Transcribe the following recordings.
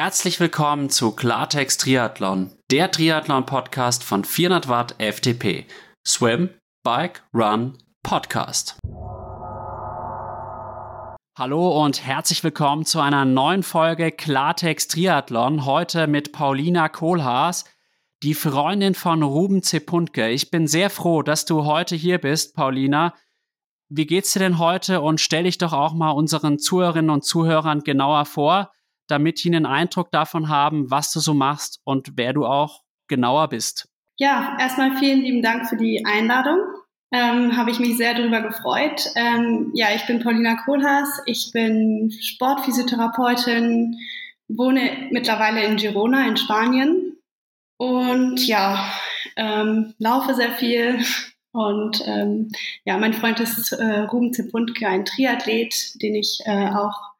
Herzlich willkommen zu Klartext Triathlon, der Triathlon-Podcast von 400 Watt FTP. Swim, Bike, Run, Podcast. Hallo und herzlich willkommen zu einer neuen Folge Klartext Triathlon. Heute mit Paulina Kohlhaas, die Freundin von Ruben Zepuntke. Ich bin sehr froh, dass du heute hier bist, Paulina. Wie geht's dir denn heute? Und stell dich doch auch mal unseren Zuhörerinnen und Zuhörern genauer vor damit die einen Eindruck davon haben, was du so machst und wer du auch genauer bist. Ja, erstmal vielen lieben Dank für die Einladung. Ähm, Habe ich mich sehr darüber gefreut. Ähm, ja, ich bin Paulina Kohlhaas. Ich bin Sportphysiotherapeutin, wohne mittlerweile in Girona in Spanien und ja, ähm, laufe sehr viel. Und ähm, ja, mein Freund ist äh, Ruben Zepuntke, ein Triathlet, den ich äh, auch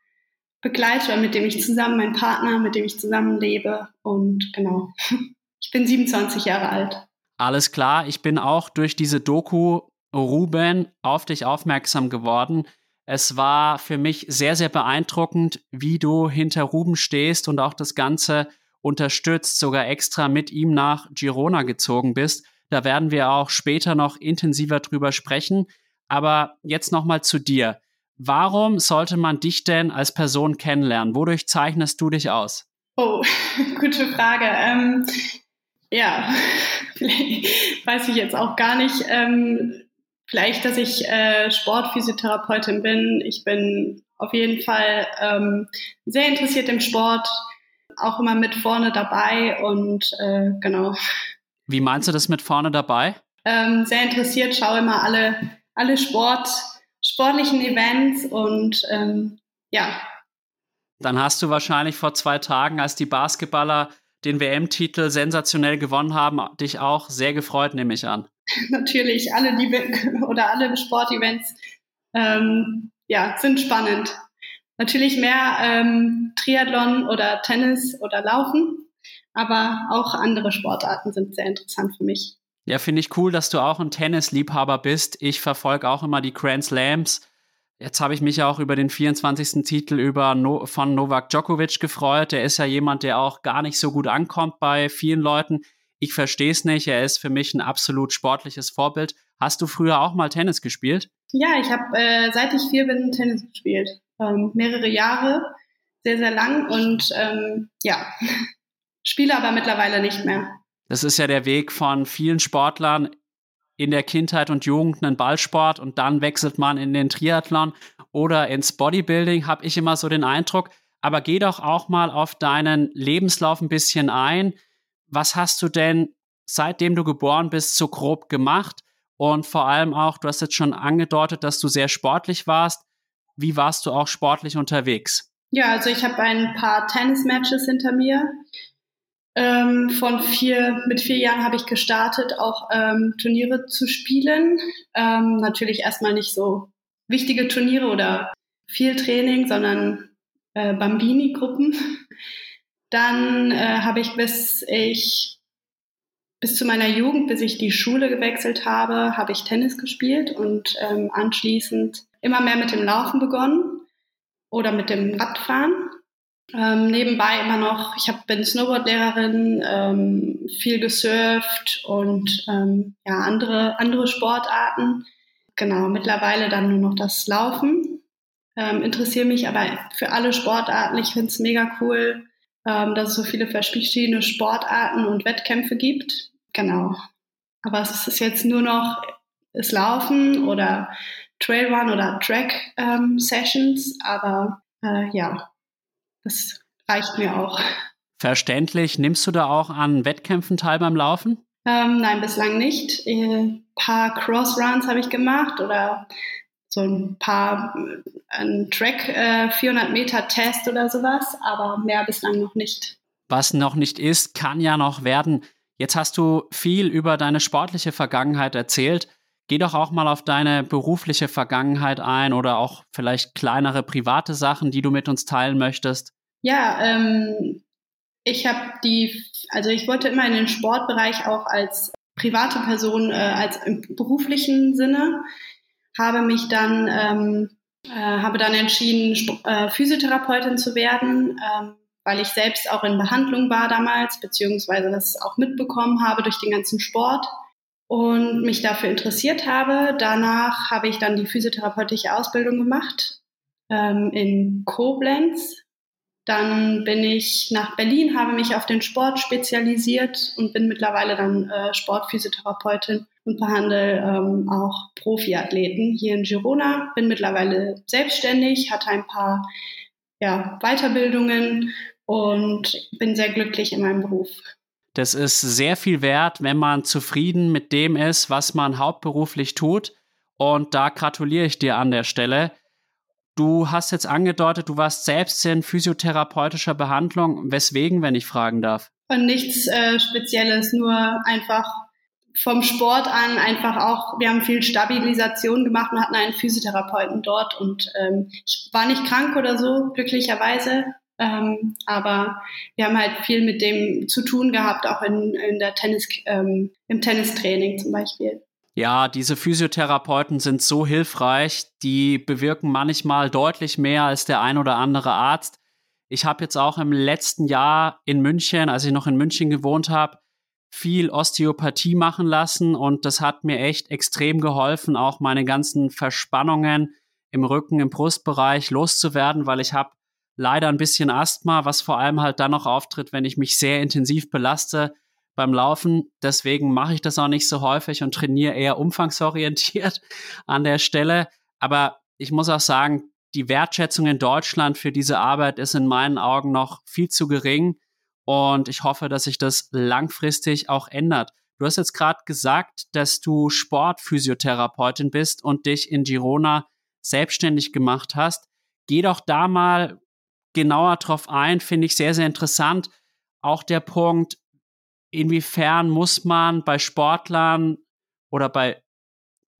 begleite, mit dem ich zusammen, mein Partner, mit dem ich zusammen lebe. Und genau, ich bin 27 Jahre alt. Alles klar, ich bin auch durch diese Doku Ruben auf dich aufmerksam geworden. Es war für mich sehr, sehr beeindruckend, wie du hinter Ruben stehst und auch das Ganze unterstützt, sogar extra mit ihm nach Girona gezogen bist. Da werden wir auch später noch intensiver drüber sprechen. Aber jetzt nochmal zu dir. Warum sollte man dich denn als Person kennenlernen? Wodurch zeichnest du dich aus? Oh, gute Frage. Ähm, ja, weiß ich jetzt auch gar nicht. Ähm, vielleicht, dass ich äh, Sportphysiotherapeutin bin. Ich bin auf jeden Fall ähm, sehr interessiert im Sport, auch immer mit vorne dabei und äh, genau. Wie meinst du das mit vorne dabei? Ähm, sehr interessiert, schaue immer alle, alle Sport sportlichen Events und ähm, ja. Dann hast du wahrscheinlich vor zwei Tagen, als die Basketballer den WM-Titel sensationell gewonnen haben, dich auch sehr gefreut, nehme ich an. Natürlich, alle die oder alle Sportevents ähm, ja, sind spannend. Natürlich mehr ähm, Triathlon oder Tennis oder Laufen, aber auch andere Sportarten sind sehr interessant für mich. Ja, finde ich cool, dass du auch ein Tennisliebhaber bist. Ich verfolge auch immer die Grand Slams. Jetzt habe ich mich auch über den 24. Titel über no von Novak Djokovic gefreut. Der ist ja jemand, der auch gar nicht so gut ankommt bei vielen Leuten. Ich verstehe es nicht. Er ist für mich ein absolut sportliches Vorbild. Hast du früher auch mal Tennis gespielt? Ja, ich habe äh, seit ich vier bin Tennis gespielt. Ähm, mehrere Jahre, sehr, sehr lang und ähm, ja, spiele aber mittlerweile nicht mehr. Das ist ja der Weg von vielen Sportlern in der Kindheit und Jugend einen Ballsport und dann wechselt man in den Triathlon oder ins Bodybuilding, habe ich immer so den Eindruck. Aber geh doch auch mal auf deinen Lebenslauf ein bisschen ein. Was hast du denn seitdem du geboren bist so grob gemacht? Und vor allem auch, du hast jetzt schon angedeutet, dass du sehr sportlich warst. Wie warst du auch sportlich unterwegs? Ja, also ich habe ein paar Tennismatches hinter mir. Ähm, von vier, mit vier Jahren habe ich gestartet, auch ähm, Turniere zu spielen. Ähm, natürlich erstmal nicht so wichtige Turniere oder viel Training, sondern äh, Bambini-Gruppen. Dann äh, habe ich bis ich bis zu meiner Jugend, bis ich die Schule gewechselt habe, habe ich Tennis gespielt und ähm, anschließend immer mehr mit dem Laufen begonnen oder mit dem Radfahren. Ähm, nebenbei immer noch, ich hab, bin Snowboardlehrerin, ähm, viel gesurft und ähm, ja, andere, andere Sportarten. Genau, mittlerweile dann nur noch das Laufen. Ähm, interessiere mich aber für alle Sportarten. Ich finde es mega cool, ähm, dass es so viele verschiedene Sportarten und Wettkämpfe gibt. Genau. Aber es ist jetzt nur noch das Laufen oder Trailrun oder Track ähm. Aber äh, ja, das reicht mir auch. Verständlich. Nimmst du da auch an Wettkämpfen teil beim Laufen? Ähm, nein, bislang nicht. Ein paar Crossruns habe ich gemacht oder so ein paar äh, ein Track äh, 400 Meter Test oder sowas, aber mehr bislang noch nicht. Was noch nicht ist, kann ja noch werden. Jetzt hast du viel über deine sportliche Vergangenheit erzählt. Geh doch auch mal auf deine berufliche Vergangenheit ein oder auch vielleicht kleinere private Sachen, die du mit uns teilen möchtest. Ja, ähm, ich habe die, also ich wollte immer in den Sportbereich auch als private Person, äh, als im beruflichen Sinne, habe mich dann, ähm, äh, habe dann entschieden, Sp äh, Physiotherapeutin zu werden, ähm, weil ich selbst auch in Behandlung war damals, beziehungsweise das auch mitbekommen habe durch den ganzen Sport und mich dafür interessiert habe. Danach habe ich dann die physiotherapeutische Ausbildung gemacht ähm, in Koblenz. Dann bin ich nach Berlin, habe mich auf den Sport spezialisiert und bin mittlerweile dann äh, Sportphysiotherapeutin und behandle ähm, auch Profiathleten hier in Girona. Bin mittlerweile selbstständig, hatte ein paar ja, Weiterbildungen und bin sehr glücklich in meinem Beruf. Das ist sehr viel wert, wenn man zufrieden mit dem ist, was man hauptberuflich tut. Und da gratuliere ich dir an der Stelle. Du hast jetzt angedeutet, du warst selbst in physiotherapeutischer Behandlung. Weswegen, wenn ich fragen darf? Und nichts äh, Spezielles, nur einfach vom Sport an einfach auch, wir haben viel Stabilisation gemacht und hatten einen Physiotherapeuten dort und ähm, ich war nicht krank oder so, glücklicherweise. Ähm, aber wir haben halt viel mit dem zu tun gehabt, auch in, in der Tennis, ähm, im Tennistraining zum Beispiel. Ja, diese Physiotherapeuten sind so hilfreich, die bewirken manchmal deutlich mehr als der ein oder andere Arzt. Ich habe jetzt auch im letzten Jahr in München, als ich noch in München gewohnt habe, viel Osteopathie machen lassen und das hat mir echt extrem geholfen, auch meine ganzen Verspannungen im Rücken, im Brustbereich loszuwerden, weil ich habe leider ein bisschen Asthma, was vor allem halt dann noch auftritt, wenn ich mich sehr intensiv belaste beim Laufen. Deswegen mache ich das auch nicht so häufig und trainiere eher umfangsorientiert an der Stelle. Aber ich muss auch sagen, die Wertschätzung in Deutschland für diese Arbeit ist in meinen Augen noch viel zu gering. Und ich hoffe, dass sich das langfristig auch ändert. Du hast jetzt gerade gesagt, dass du Sportphysiotherapeutin bist und dich in Girona selbstständig gemacht hast. Geh doch da mal genauer drauf ein, finde ich sehr, sehr interessant. Auch der Punkt, inwiefern muss man bei Sportlern oder bei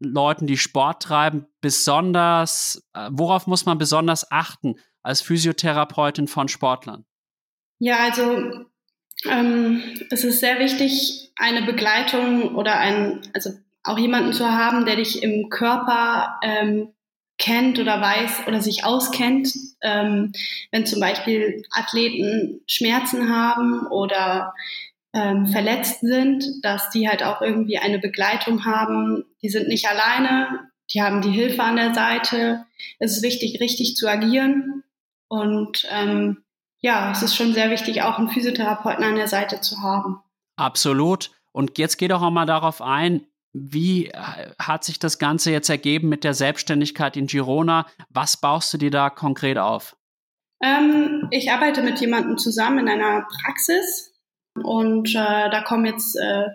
Leuten, die Sport treiben, besonders, äh, worauf muss man besonders achten als Physiotherapeutin von Sportlern? Ja, also ähm, es ist sehr wichtig, eine Begleitung oder ein, also auch jemanden zu haben, der dich im Körper ähm, kennt oder weiß oder sich auskennt, ähm, wenn zum Beispiel Athleten Schmerzen haben oder ähm, verletzt sind, dass die halt auch irgendwie eine Begleitung haben. Die sind nicht alleine, die haben die Hilfe an der Seite. Es ist wichtig, richtig zu agieren. Und ähm, ja, es ist schon sehr wichtig, auch einen Physiotherapeuten an der Seite zu haben. Absolut. Und jetzt geh doch auch mal darauf ein, wie äh, hat sich das Ganze jetzt ergeben mit der Selbstständigkeit in Girona? Was baust du dir da konkret auf? Ähm, ich arbeite mit jemandem zusammen in einer Praxis und äh, da kommen jetzt äh,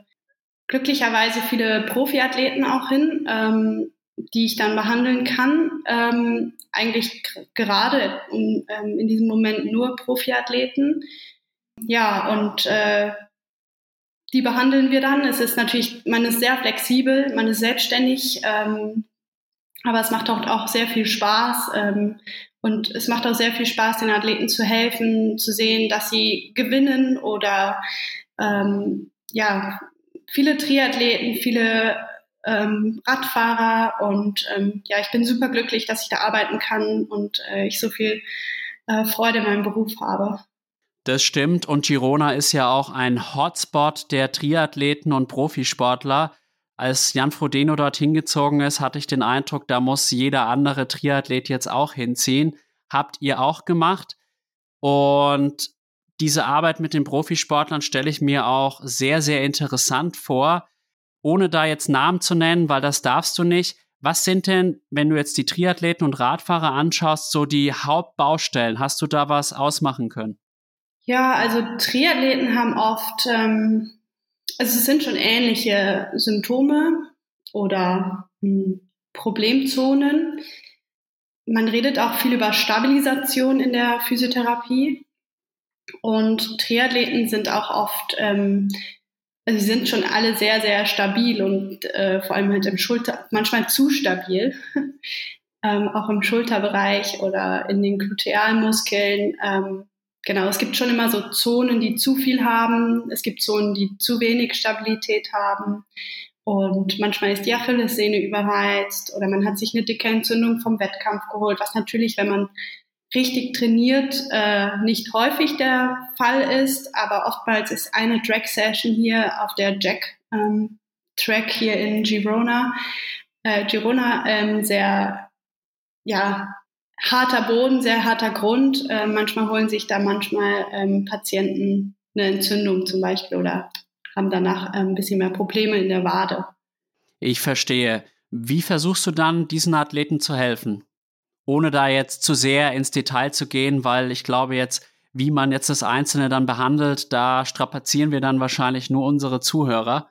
glücklicherweise viele Profiathleten auch hin, ähm, die ich dann behandeln kann. Ähm, eigentlich gerade in, ähm, in diesem Moment nur Profiathleten. Ja, und äh, die behandeln wir dann. Es ist natürlich, man ist sehr flexibel, man ist selbstständig, ähm, aber es macht auch, auch sehr viel Spaß. Ähm, und es macht auch sehr viel Spaß, den Athleten zu helfen, zu sehen, dass sie gewinnen oder ähm, ja, viele Triathleten, viele ähm, Radfahrer und ähm, ja, ich bin super glücklich, dass ich da arbeiten kann und äh, ich so viel äh, Freude in meinem Beruf habe. Das stimmt. Und Girona ist ja auch ein Hotspot der Triathleten und Profisportler. Als Jan Frodeno dorthin gezogen ist, hatte ich den Eindruck, da muss jeder andere Triathlet jetzt auch hinziehen. Habt ihr auch gemacht. Und diese Arbeit mit den Profisportlern stelle ich mir auch sehr, sehr interessant vor. Ohne da jetzt Namen zu nennen, weil das darfst du nicht. Was sind denn, wenn du jetzt die Triathleten und Radfahrer anschaust, so die Hauptbaustellen? Hast du da was ausmachen können? Ja, also Triathleten haben oft, ähm, also es sind schon ähnliche Symptome oder hm, Problemzonen. Man redet auch viel über Stabilisation in der Physiotherapie. Und Triathleten sind auch oft, ähm, also sie sind schon alle sehr, sehr stabil und äh, vor allem halt im Schulter, manchmal zu stabil. ähm, auch im Schulterbereich oder in den Glutealmuskeln. Ähm, genau, es gibt schon immer so Zonen, die zu viel haben. Es gibt Zonen, die zu wenig Stabilität haben. Und manchmal ist die Achillessehne überreizt oder man hat sich eine dicke Entzündung vom Wettkampf geholt, was natürlich, wenn man richtig trainiert äh, nicht häufig der Fall ist, aber oftmals ist eine Drag-Session hier auf der Jack ähm, Track hier in Girona, äh, Girona ähm, sehr ja harter Boden, sehr harter Grund. Äh, manchmal holen sich da manchmal ähm, Patienten eine Entzündung zum Beispiel oder haben danach äh, ein bisschen mehr Probleme in der Wade. Ich verstehe. Wie versuchst du dann, diesen Athleten zu helfen? Ohne da jetzt zu sehr ins Detail zu gehen, weil ich glaube jetzt, wie man jetzt das Einzelne dann behandelt, da strapazieren wir dann wahrscheinlich nur unsere Zuhörer.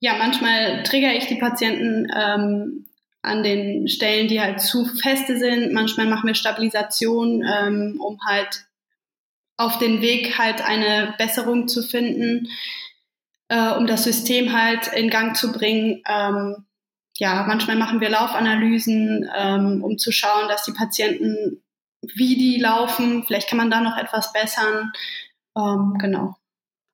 Ja, manchmal triggere ich die Patienten ähm, an den Stellen, die halt zu feste sind. Manchmal machen wir Stabilisation, ähm, um halt auf den Weg halt eine Besserung zu finden, äh, um das System halt in Gang zu bringen. Ähm, ja, manchmal machen wir Laufanalysen, ähm, um zu schauen, dass die Patienten, wie die laufen, vielleicht kann man da noch etwas bessern. Ähm, genau.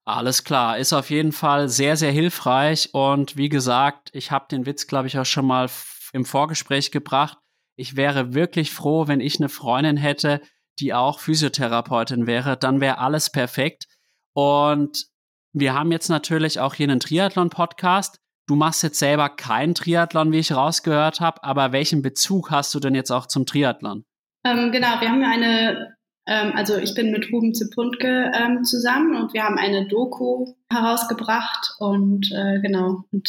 Alles klar, ist auf jeden Fall sehr, sehr hilfreich. Und wie gesagt, ich habe den Witz, glaube ich, auch schon mal im Vorgespräch gebracht. Ich wäre wirklich froh, wenn ich eine Freundin hätte, die auch Physiotherapeutin wäre. Dann wäre alles perfekt. Und wir haben jetzt natürlich auch hier einen Triathlon-Podcast. Du machst jetzt selber keinen Triathlon, wie ich rausgehört habe, aber welchen Bezug hast du denn jetzt auch zum Triathlon? Ähm, genau, wir haben ja eine, ähm, also ich bin mit Ruben Zipuntke ähm, zusammen und wir haben eine Doku herausgebracht und äh, genau, und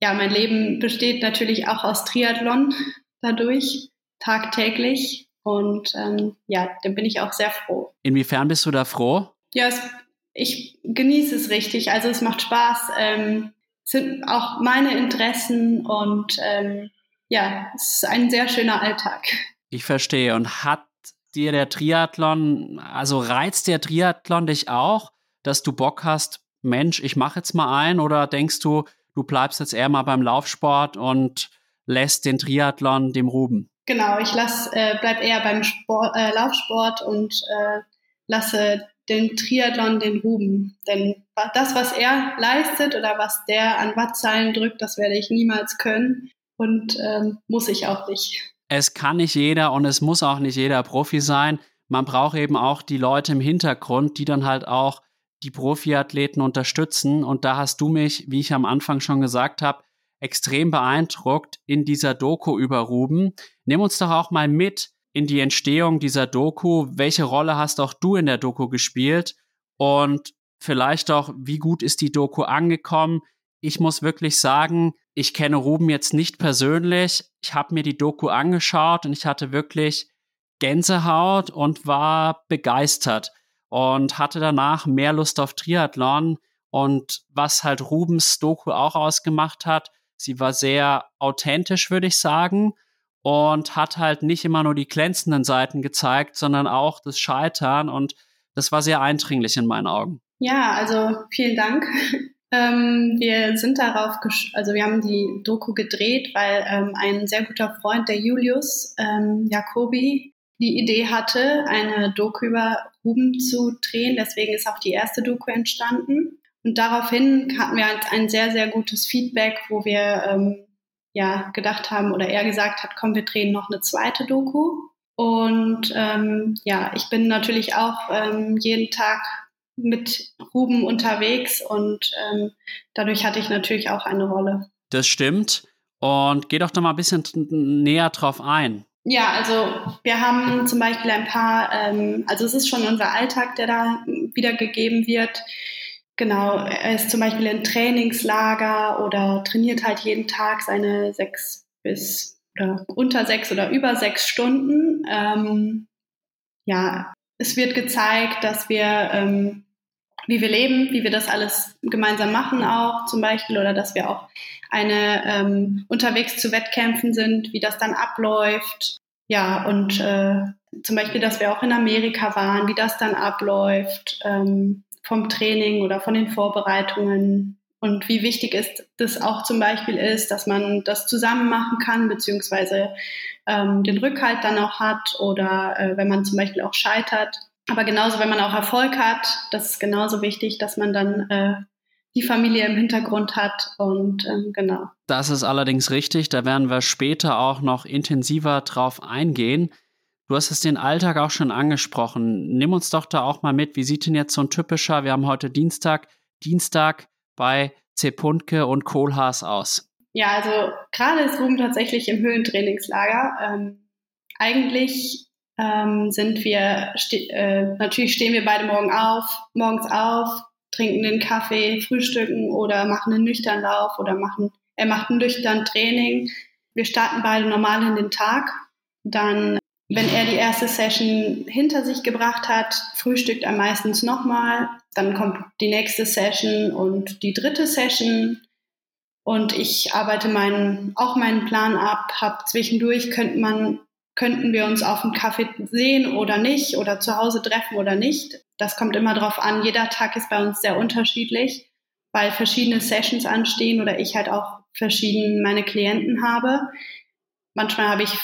ja, mein Leben besteht natürlich auch aus Triathlon dadurch, tagtäglich und ähm, ja, da bin ich auch sehr froh. Inwiefern bist du da froh? Ja, es, ich genieße es richtig, also es macht Spaß. Ähm, sind auch meine Interessen und ähm, ja, es ist ein sehr schöner Alltag. Ich verstehe. Und hat dir der Triathlon, also reizt der Triathlon dich auch, dass du Bock hast, Mensch, ich mache jetzt mal ein oder denkst du, du bleibst jetzt eher mal beim Laufsport und lässt den Triathlon dem Ruben? Genau, ich lass, äh, bleib eher beim Sport, äh, Laufsport und äh, lasse den Triathlon den Ruben. Denn das, was er leistet oder was der an Wattzahlen drückt, das werde ich niemals können und ähm, muss ich auch nicht. Es kann nicht jeder und es muss auch nicht jeder Profi sein. Man braucht eben auch die Leute im Hintergrund, die dann halt auch die Profiathleten unterstützen. Und da hast du mich, wie ich am Anfang schon gesagt habe, extrem beeindruckt in dieser Doku über Ruben. Nimm uns doch auch mal mit in die Entstehung dieser Doku. Welche Rolle hast auch du in der Doku gespielt? Und vielleicht auch, wie gut ist die Doku angekommen? Ich muss wirklich sagen, ich kenne Ruben jetzt nicht persönlich. Ich habe mir die Doku angeschaut und ich hatte wirklich Gänsehaut und war begeistert und hatte danach mehr Lust auf Triathlon. Und was halt Rubens Doku auch ausgemacht hat, sie war sehr authentisch, würde ich sagen und hat halt nicht immer nur die glänzenden Seiten gezeigt, sondern auch das Scheitern und das war sehr eindringlich in meinen Augen. Ja, also vielen Dank. Ähm, wir sind darauf, also wir haben die Doku gedreht, weil ähm, ein sehr guter Freund, der Julius ähm, Jacobi, die Idee hatte, eine Doku über Ruben zu drehen. Deswegen ist auch die erste Doku entstanden. Und daraufhin hatten wir ein sehr, sehr gutes Feedback, wo wir ähm, ja gedacht haben oder er gesagt hat, komm, wir drehen noch eine zweite Doku. Und ähm, ja, ich bin natürlich auch ähm, jeden Tag mit Ruben unterwegs und ähm, dadurch hatte ich natürlich auch eine Rolle. Das stimmt. Und geh doch noch mal ein bisschen näher drauf ein. Ja, also wir haben zum Beispiel ein paar, ähm, also es ist schon unser Alltag, der da wiedergegeben wird. Genau, er ist zum Beispiel in Trainingslager oder trainiert halt jeden Tag seine sechs bis oder unter sechs oder über sechs Stunden. Ähm, ja, es wird gezeigt, dass wir, ähm, wie wir leben, wie wir das alles gemeinsam machen auch zum Beispiel oder dass wir auch eine ähm, unterwegs zu Wettkämpfen sind, wie das dann abläuft. Ja, und äh, zum Beispiel, dass wir auch in Amerika waren, wie das dann abläuft. Ähm, vom Training oder von den Vorbereitungen und wie wichtig ist das auch zum Beispiel ist, dass man das zusammen machen kann, beziehungsweise ähm, den Rückhalt dann auch hat oder äh, wenn man zum Beispiel auch scheitert. Aber genauso, wenn man auch Erfolg hat, das ist genauso wichtig, dass man dann äh, die Familie im Hintergrund hat und ähm, genau. Das ist allerdings richtig, da werden wir später auch noch intensiver drauf eingehen. Du hast es den Alltag auch schon angesprochen. Nimm uns doch da auch mal mit. Wie sieht denn jetzt so ein typischer, wir haben heute Dienstag, Dienstag bei Zepuntke und Kohlhaas aus? Ja, also gerade ist Ruben tatsächlich im Höhentrainingslager. Ähm, eigentlich ähm, sind wir, äh, natürlich stehen wir beide morgen auf, morgens auf, trinken den Kaffee, frühstücken oder machen einen nüchternen Lauf oder machen, er macht ein nüchtern Training. Wir starten beide normal in den Tag. Dann, wenn er die erste Session hinter sich gebracht hat, frühstückt er meistens nochmal. Dann kommt die nächste Session und die dritte Session. Und ich arbeite meinen, auch meinen Plan ab, hab zwischendurch könnte man könnten wir uns auf dem Kaffee sehen oder nicht oder zu Hause treffen oder nicht. Das kommt immer drauf an. Jeder Tag ist bei uns sehr unterschiedlich, weil verschiedene Sessions anstehen oder ich halt auch verschieden meine Klienten habe. Manchmal habe ich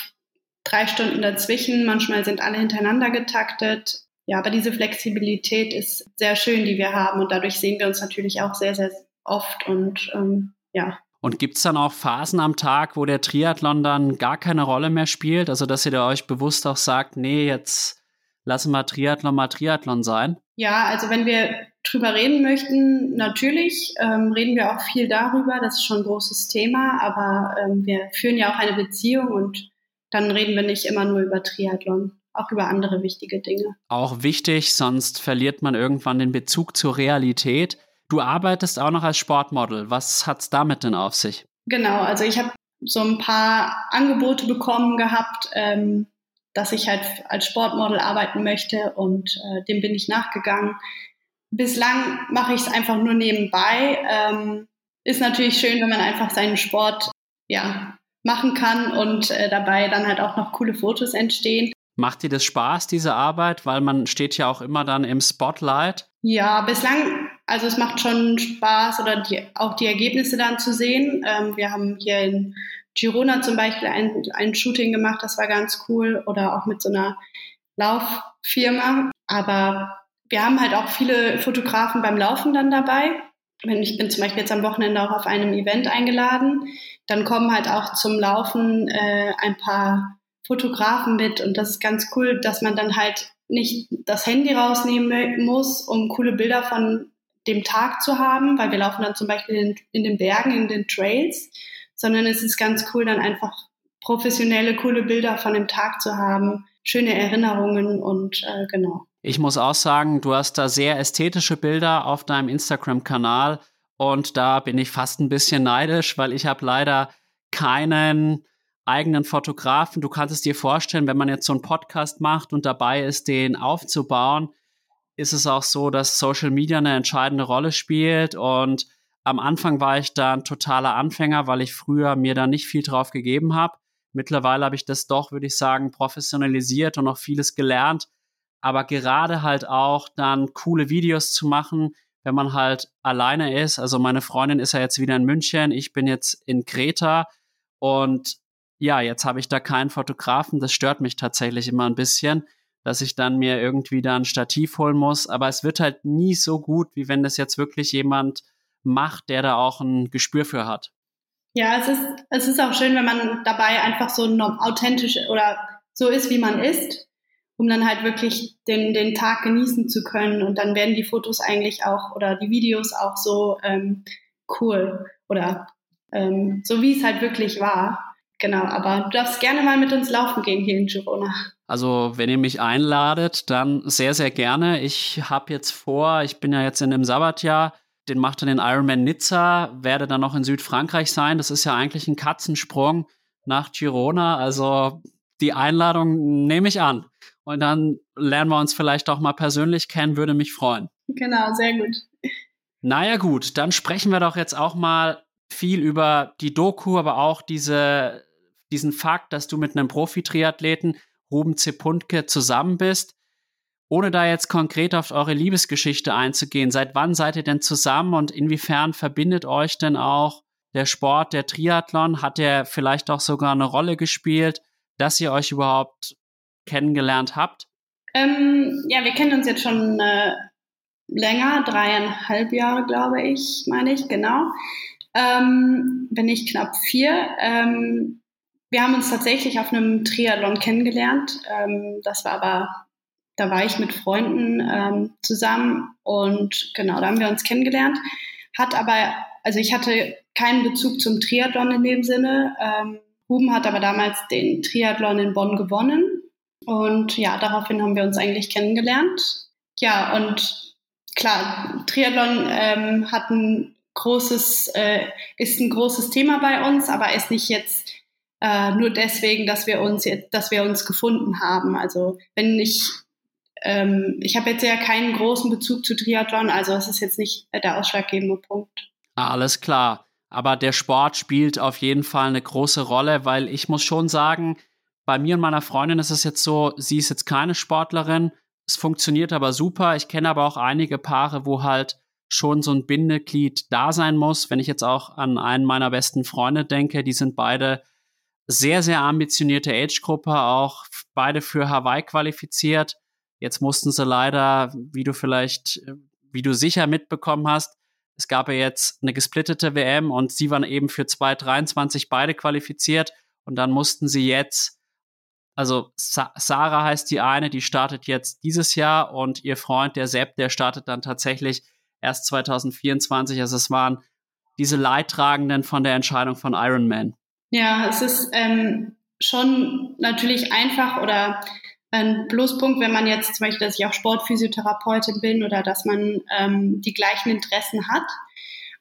drei Stunden dazwischen, manchmal sind alle hintereinander getaktet. Ja, aber diese Flexibilität ist sehr schön, die wir haben und dadurch sehen wir uns natürlich auch sehr, sehr oft und ähm, ja, und gibt es dann auch Phasen am Tag, wo der Triathlon dann gar keine Rolle mehr spielt? Also, dass ihr da euch bewusst auch sagt, nee, jetzt lassen wir Triathlon mal Triathlon sein? Ja, also wenn wir drüber reden möchten, natürlich ähm, reden wir auch viel darüber. Das ist schon ein großes Thema, aber ähm, wir führen ja auch eine Beziehung und dann reden wir nicht immer nur über Triathlon, auch über andere wichtige Dinge. Auch wichtig, sonst verliert man irgendwann den Bezug zur Realität. Du arbeitest auch noch als Sportmodel. Was hat es damit denn auf sich? Genau, also ich habe so ein paar Angebote bekommen gehabt, ähm, dass ich halt als Sportmodel arbeiten möchte und äh, dem bin ich nachgegangen. Bislang mache ich es einfach nur nebenbei. Ähm, ist natürlich schön, wenn man einfach seinen Sport ja, machen kann und äh, dabei dann halt auch noch coole Fotos entstehen. Macht dir das Spaß, diese Arbeit? Weil man steht ja auch immer dann im Spotlight. Ja, bislang also es macht schon Spaß oder die, auch die Ergebnisse dann zu sehen. Ähm, wir haben hier in Girona zum Beispiel ein, ein Shooting gemacht, das war ganz cool. Oder auch mit so einer Lauffirma. Aber wir haben halt auch viele Fotografen beim Laufen dann dabei. Ich bin zum Beispiel jetzt am Wochenende auch auf einem Event eingeladen. Dann kommen halt auch zum Laufen äh, ein paar Fotografen mit und das ist ganz cool, dass man dann halt nicht das Handy rausnehmen muss, um coole Bilder von dem Tag zu haben, weil wir laufen dann zum Beispiel in, in den Bergen, in den Trails, sondern es ist ganz cool, dann einfach professionelle, coole Bilder von dem Tag zu haben, schöne Erinnerungen und äh, genau. Ich muss auch sagen, du hast da sehr ästhetische Bilder auf deinem Instagram-Kanal und da bin ich fast ein bisschen neidisch, weil ich habe leider keinen eigenen Fotografen. Du kannst es dir vorstellen, wenn man jetzt so einen Podcast macht und dabei ist, den aufzubauen, ist es auch so, dass Social Media eine entscheidende Rolle spielt und am Anfang war ich da ein totaler Anfänger, weil ich früher mir da nicht viel drauf gegeben habe. Mittlerweile habe ich das doch, würde ich sagen, professionalisiert und auch vieles gelernt. Aber gerade halt auch dann coole Videos zu machen, wenn man halt alleine ist. Also meine Freundin ist ja jetzt wieder in München, ich bin jetzt in Kreta und ja, jetzt habe ich da keinen Fotografen. Das stört mich tatsächlich immer ein bisschen dass ich dann mir irgendwie da ein Stativ holen muss. Aber es wird halt nie so gut, wie wenn das jetzt wirklich jemand macht, der da auch ein Gespür für hat. Ja, es ist, es ist auch schön, wenn man dabei einfach so authentisch oder so ist, wie man ist, um dann halt wirklich den, den Tag genießen zu können. Und dann werden die Fotos eigentlich auch oder die Videos auch so ähm, cool oder ähm, so, wie es halt wirklich war. Genau, aber du darfst gerne mal mit uns laufen gehen hier in Girona. Also, wenn ihr mich einladet, dann sehr, sehr gerne. Ich habe jetzt vor, ich bin ja jetzt in dem Sabbatjahr, den macht dann den Ironman Nizza, werde dann noch in Südfrankreich sein. Das ist ja eigentlich ein Katzensprung nach Girona. Also, die Einladung nehme ich an. Und dann lernen wir uns vielleicht auch mal persönlich kennen, würde mich freuen. Genau, sehr gut. Naja, gut, dann sprechen wir doch jetzt auch mal viel über die Doku, aber auch diese diesen Fakt, dass du mit einem Profi-Triathleten Ruben Zepuntke zusammen bist. Ohne da jetzt konkret auf eure Liebesgeschichte einzugehen, seit wann seid ihr denn zusammen und inwiefern verbindet euch denn auch der Sport, der Triathlon? Hat der vielleicht auch sogar eine Rolle gespielt, dass ihr euch überhaupt kennengelernt habt? Ähm, ja, wir kennen uns jetzt schon äh, länger, dreieinhalb Jahre, glaube ich, meine ich, genau. Ähm, bin ich knapp vier. Ähm, wir haben uns tatsächlich auf einem Triathlon kennengelernt. Ähm, das war aber, da war ich mit Freunden ähm, zusammen und genau, da haben wir uns kennengelernt. Hat aber, also ich hatte keinen Bezug zum Triathlon in dem Sinne. Ähm, Ruben hat aber damals den Triathlon in Bonn gewonnen. Und ja, daraufhin haben wir uns eigentlich kennengelernt. Ja, und klar, Triathlon ähm, hat ein großes, äh, ist ein großes Thema bei uns, aber ist nicht jetzt äh, nur deswegen, dass wir uns jetzt, dass wir uns gefunden haben. Also wenn ich ähm, ich habe jetzt ja keinen großen Bezug zu Triathlon, also es ist jetzt nicht der ausschlaggebende Punkt. Ah, alles klar. Aber der Sport spielt auf jeden Fall eine große Rolle, weil ich muss schon sagen, bei mir und meiner Freundin ist es jetzt so, sie ist jetzt keine Sportlerin, es funktioniert aber super. Ich kenne aber auch einige Paare, wo halt schon so ein Bindeglied da sein muss. Wenn ich jetzt auch an einen meiner besten Freunde denke, die sind beide sehr, sehr ambitionierte Age-Gruppe, auch beide für Hawaii qualifiziert. Jetzt mussten sie leider, wie du vielleicht, wie du sicher mitbekommen hast, es gab ja jetzt eine gesplittete WM und sie waren eben für 2023 beide qualifiziert und dann mussten sie jetzt, also Sa Sarah heißt die eine, die startet jetzt dieses Jahr und ihr Freund, der Sepp, der startet dann tatsächlich erst 2024. Also es waren diese Leidtragenden von der Entscheidung von Iron Man. Ja, es ist ähm, schon natürlich einfach oder ein Pluspunkt, wenn man jetzt zum Beispiel, dass ich auch Sportphysiotherapeutin bin oder dass man ähm, die gleichen Interessen hat.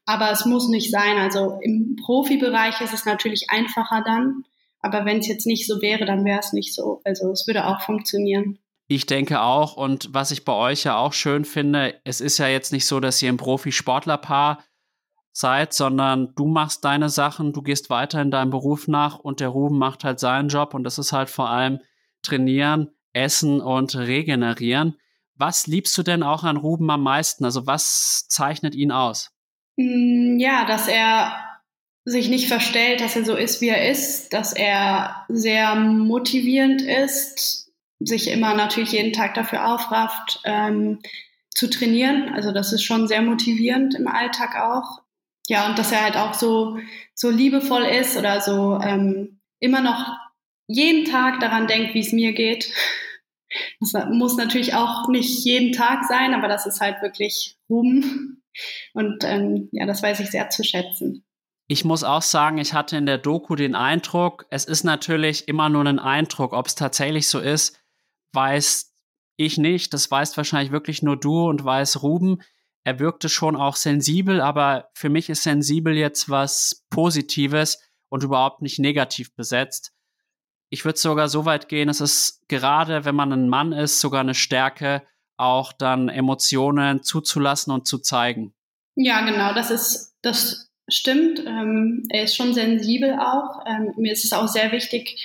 Aber es muss nicht sein. Also im Profibereich ist es natürlich einfacher dann. Aber wenn es jetzt nicht so wäre, dann wäre es nicht so. Also es würde auch funktionieren. Ich denke auch. Und was ich bei euch ja auch schön finde, es ist ja jetzt nicht so, dass ihr ein Profi-Sportlerpaar seid, sondern du machst deine Sachen, du gehst weiter in deinem Beruf nach und der Ruben macht halt seinen Job und das ist halt vor allem trainieren, essen und regenerieren. Was liebst du denn auch an Ruben am meisten? Also was zeichnet ihn aus? Mm, ja, dass er sich nicht verstellt, dass er so ist, wie er ist, dass er sehr motivierend ist, sich immer natürlich jeden Tag dafür aufrafft, ähm, zu trainieren. Also das ist schon sehr motivierend im Alltag auch ja, und dass er halt auch so, so liebevoll ist oder so ähm, immer noch jeden Tag daran denkt, wie es mir geht. Das muss natürlich auch nicht jeden Tag sein, aber das ist halt wirklich Ruhm. Und ähm, ja, das weiß ich sehr zu schätzen. Ich muss auch sagen, ich hatte in der Doku den Eindruck, es ist natürlich immer nur ein Eindruck, ob es tatsächlich so ist, weiß ich nicht. Das weißt wahrscheinlich wirklich nur du und weiß Ruben er wirkte schon auch sensibel, aber für mich ist sensibel jetzt was Positives und überhaupt nicht negativ besetzt. Ich würde sogar so weit gehen, es ist gerade, wenn man ein Mann ist, sogar eine Stärke, auch dann Emotionen zuzulassen und zu zeigen. Ja, genau, das ist, das stimmt. Ähm, er ist schon sensibel auch. Ähm, mir ist es auch sehr wichtig,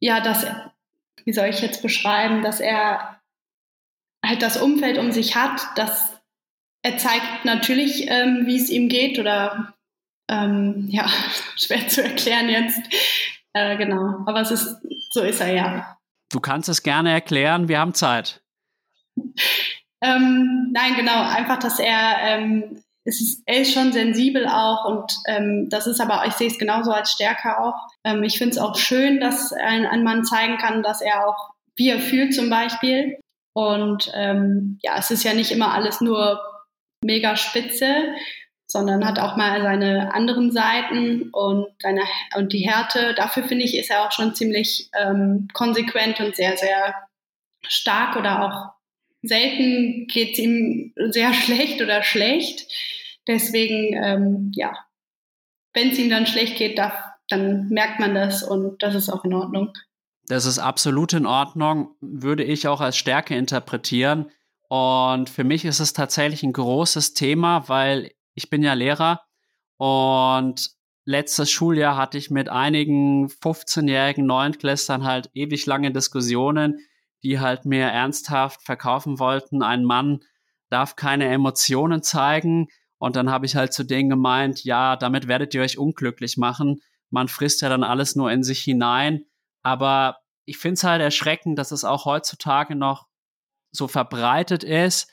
ja, dass, wie soll ich jetzt beschreiben, dass er halt das Umfeld um sich hat, dass er zeigt natürlich, ähm, wie es ihm geht oder ähm, ja, schwer zu erklären jetzt. Äh, genau, aber es ist, so ist er ja. Du kannst es gerne erklären, wir haben Zeit. ähm, nein, genau, einfach, dass er, ähm, es ist, er ist schon sensibel auch und ähm, das ist aber, ich sehe es genauso als Stärke auch. Ähm, ich finde es auch schön, dass ein, ein Mann zeigen kann, dass er auch, wie er fühlt zum Beispiel. Und ähm, ja, es ist ja nicht immer alles nur mega spitze, sondern hat auch mal seine anderen Seiten und seine und die Härte. Dafür finde ich, ist er auch schon ziemlich ähm, konsequent und sehr, sehr stark oder auch selten geht es ihm sehr schlecht oder schlecht. Deswegen, ähm, ja, wenn es ihm dann schlecht geht, darf, dann merkt man das und das ist auch in Ordnung. Das ist absolut in Ordnung, würde ich auch als Stärke interpretieren. Und für mich ist es tatsächlich ein großes Thema, weil ich bin ja Lehrer und letztes Schuljahr hatte ich mit einigen 15-jährigen Neunklässlern halt ewig lange Diskussionen, die halt mir ernsthaft verkaufen wollten, ein Mann darf keine Emotionen zeigen. Und dann habe ich halt zu denen gemeint, ja, damit werdet ihr euch unglücklich machen. Man frisst ja dann alles nur in sich hinein. Aber ich finde es halt erschreckend, dass es auch heutzutage noch so verbreitet ist,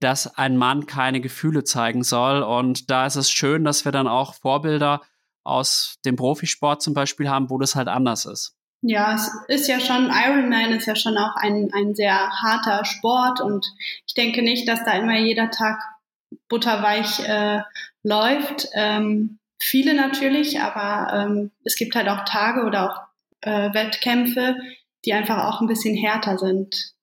dass ein Mann keine Gefühle zeigen soll. Und da ist es schön, dass wir dann auch Vorbilder aus dem Profisport zum Beispiel haben, wo das halt anders ist. Ja, es ist ja schon, Ironman ist ja schon auch ein, ein sehr harter Sport und ich denke nicht, dass da immer jeder Tag butterweich äh, läuft. Ähm, viele natürlich, aber ähm, es gibt halt auch Tage oder auch äh, Wettkämpfe, die einfach auch ein bisschen härter sind.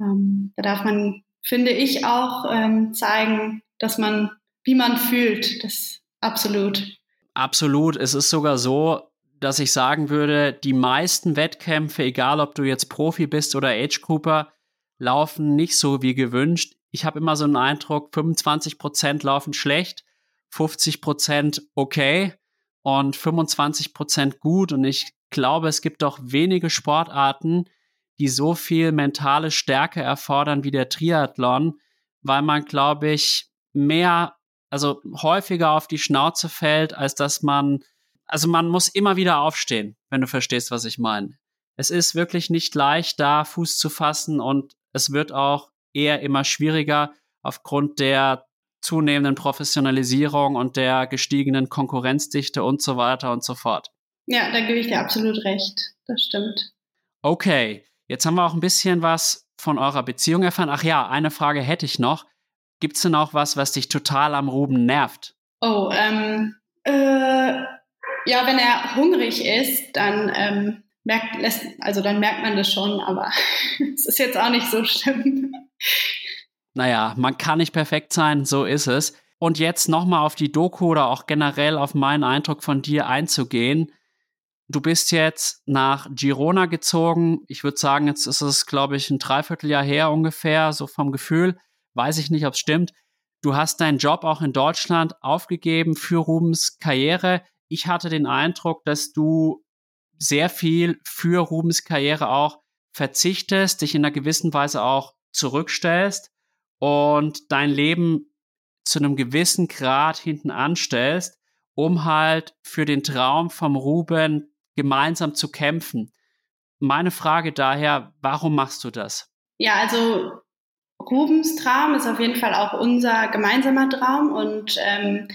Ähm, da darf man, finde ich, auch ähm, zeigen, dass man, wie man fühlt. Das absolut. Absolut. Es ist sogar so, dass ich sagen würde, die meisten Wettkämpfe, egal ob du jetzt Profi bist oder Age Grouper, laufen nicht so wie gewünscht. Ich habe immer so einen Eindruck, 25 Prozent laufen schlecht, 50 Prozent okay und 25 Prozent gut. Und ich glaube, es gibt doch wenige Sportarten, die so viel mentale Stärke erfordern wie der Triathlon, weil man, glaube ich, mehr, also häufiger auf die Schnauze fällt, als dass man, also man muss immer wieder aufstehen, wenn du verstehst, was ich meine. Es ist wirklich nicht leicht, da Fuß zu fassen und es wird auch eher immer schwieriger aufgrund der zunehmenden Professionalisierung und der gestiegenen Konkurrenzdichte und so weiter und so fort. Ja, da gebe ich dir absolut recht. Das stimmt. Okay, jetzt haben wir auch ein bisschen was von eurer Beziehung erfahren. Ach ja, eine Frage hätte ich noch. Gibt es denn auch was, was dich total am Ruben nervt? Oh, ähm, äh, ja, wenn er hungrig ist, dann ähm, merkt, lässt, also dann merkt man das schon, aber es ist jetzt auch nicht so schlimm. Naja, man kann nicht perfekt sein, so ist es. Und jetzt nochmal auf die Doku oder auch generell auf meinen Eindruck von dir einzugehen. Du bist jetzt nach Girona gezogen. Ich würde sagen, jetzt ist es, glaube ich, ein Dreivierteljahr her ungefähr, so vom Gefühl. Weiß ich nicht, ob es stimmt. Du hast deinen Job auch in Deutschland aufgegeben für Rubens Karriere. Ich hatte den Eindruck, dass du sehr viel für Rubens Karriere auch verzichtest, dich in einer gewissen Weise auch zurückstellst und dein Leben zu einem gewissen Grad hinten anstellst, um halt für den Traum vom Ruben gemeinsam zu kämpfen. Meine Frage daher, warum machst du das? Ja, also Rubens Traum ist auf jeden Fall auch unser gemeinsamer Traum und ähm,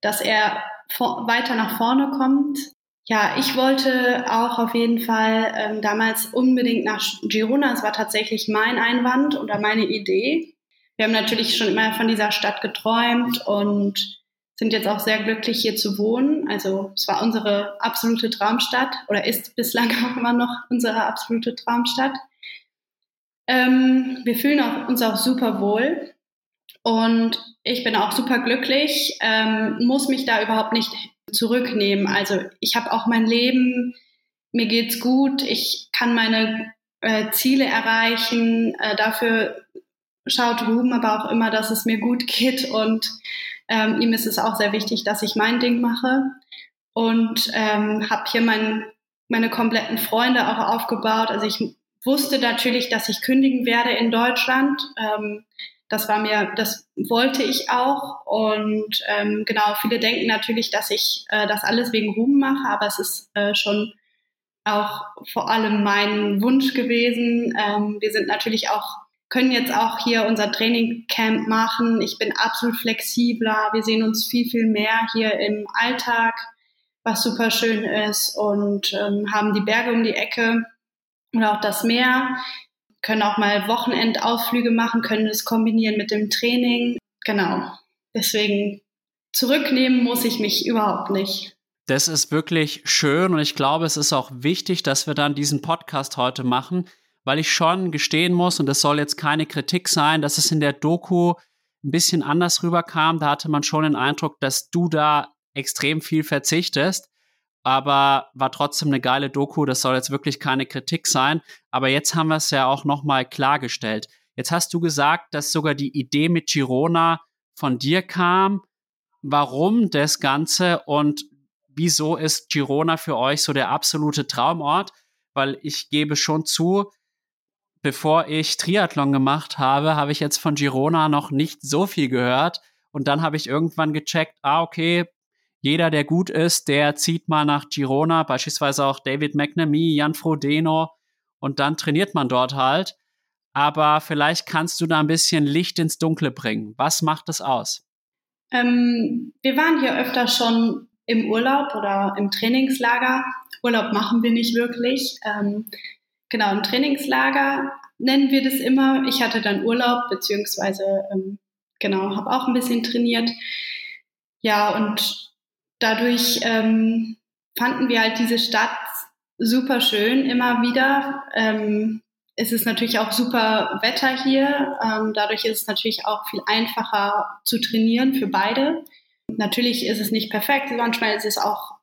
dass er weiter nach vorne kommt, ja, ich wollte auch auf jeden Fall ähm, damals unbedingt nach Girona. Es war tatsächlich mein Einwand oder meine Idee. Wir haben natürlich schon immer von dieser Stadt geträumt und sind jetzt auch sehr glücklich, hier zu wohnen. Also es war unsere absolute Traumstadt oder ist bislang auch immer noch unsere absolute Traumstadt. Ähm, wir fühlen auch, uns auch super wohl und ich bin auch super glücklich, ähm, muss mich da überhaupt nicht zurücknehmen. Also ich habe auch mein Leben, mir geht's gut, ich kann meine äh, Ziele erreichen. Äh, dafür schaut Ruben aber auch immer, dass es mir gut geht und ähm, ihm ist es auch sehr wichtig, dass ich mein Ding mache und ähm, habe hier mein, meine kompletten Freunde auch aufgebaut. Also ich wusste natürlich, dass ich kündigen werde in Deutschland. Ähm, das war mir, das wollte ich auch. Und ähm, genau, viele denken natürlich, dass ich äh, das alles wegen Ruhm mache, aber es ist äh, schon auch vor allem mein Wunsch gewesen. Ähm, wir sind natürlich auch, können jetzt auch hier unser Trainingcamp machen. Ich bin absolut flexibler. Wir sehen uns viel, viel mehr hier im Alltag, was super schön ist und ähm, haben die Berge um die Ecke oder auch das Meer können auch mal Wochenendausflüge machen, können es kombinieren mit dem Training. Genau. Deswegen zurücknehmen muss ich mich überhaupt nicht. Das ist wirklich schön und ich glaube, es ist auch wichtig, dass wir dann diesen Podcast heute machen, weil ich schon gestehen muss, und das soll jetzt keine Kritik sein, dass es in der Doku ein bisschen anders rüberkam. Da hatte man schon den Eindruck, dass du da extrem viel verzichtest aber war trotzdem eine geile Doku. Das soll jetzt wirklich keine Kritik sein. Aber jetzt haben wir es ja auch nochmal klargestellt. Jetzt hast du gesagt, dass sogar die Idee mit Girona von dir kam. Warum das Ganze und wieso ist Girona für euch so der absolute Traumort? Weil ich gebe schon zu, bevor ich Triathlon gemacht habe, habe ich jetzt von Girona noch nicht so viel gehört. Und dann habe ich irgendwann gecheckt, ah, okay, jeder, der gut ist, der zieht mal nach Girona, beispielsweise auch David McNamee, Jan Frodeno und dann trainiert man dort halt. Aber vielleicht kannst du da ein bisschen Licht ins Dunkle bringen. Was macht es aus? Ähm, wir waren hier öfter schon im Urlaub oder im Trainingslager. Urlaub machen wir nicht wirklich. Ähm, genau, im Trainingslager nennen wir das immer. Ich hatte dann Urlaub, beziehungsweise ähm, genau, habe auch ein bisschen trainiert. Ja, und dadurch ähm, fanden wir halt diese Stadt super schön immer wieder. Ähm, es ist natürlich auch super Wetter hier. Ähm, dadurch ist es natürlich auch viel einfacher zu trainieren für beide. Natürlich ist es nicht perfekt. Manchmal ist es auch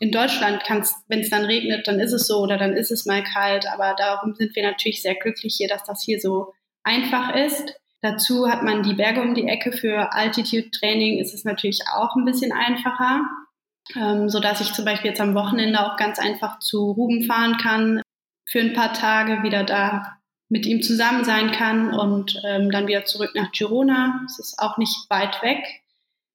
in Deutschland, wenn es dann regnet, dann ist es so oder dann ist es mal kalt. Aber darum sind wir natürlich sehr glücklich hier, dass das hier so einfach ist. Dazu hat man die Berge um die Ecke. Für Altitude-Training ist es natürlich auch ein bisschen einfacher, ähm, so dass ich zum Beispiel jetzt am Wochenende auch ganz einfach zu Ruben fahren kann, für ein paar Tage wieder da mit ihm zusammen sein kann und ähm, dann wieder zurück nach Girona. Es ist auch nicht weit weg.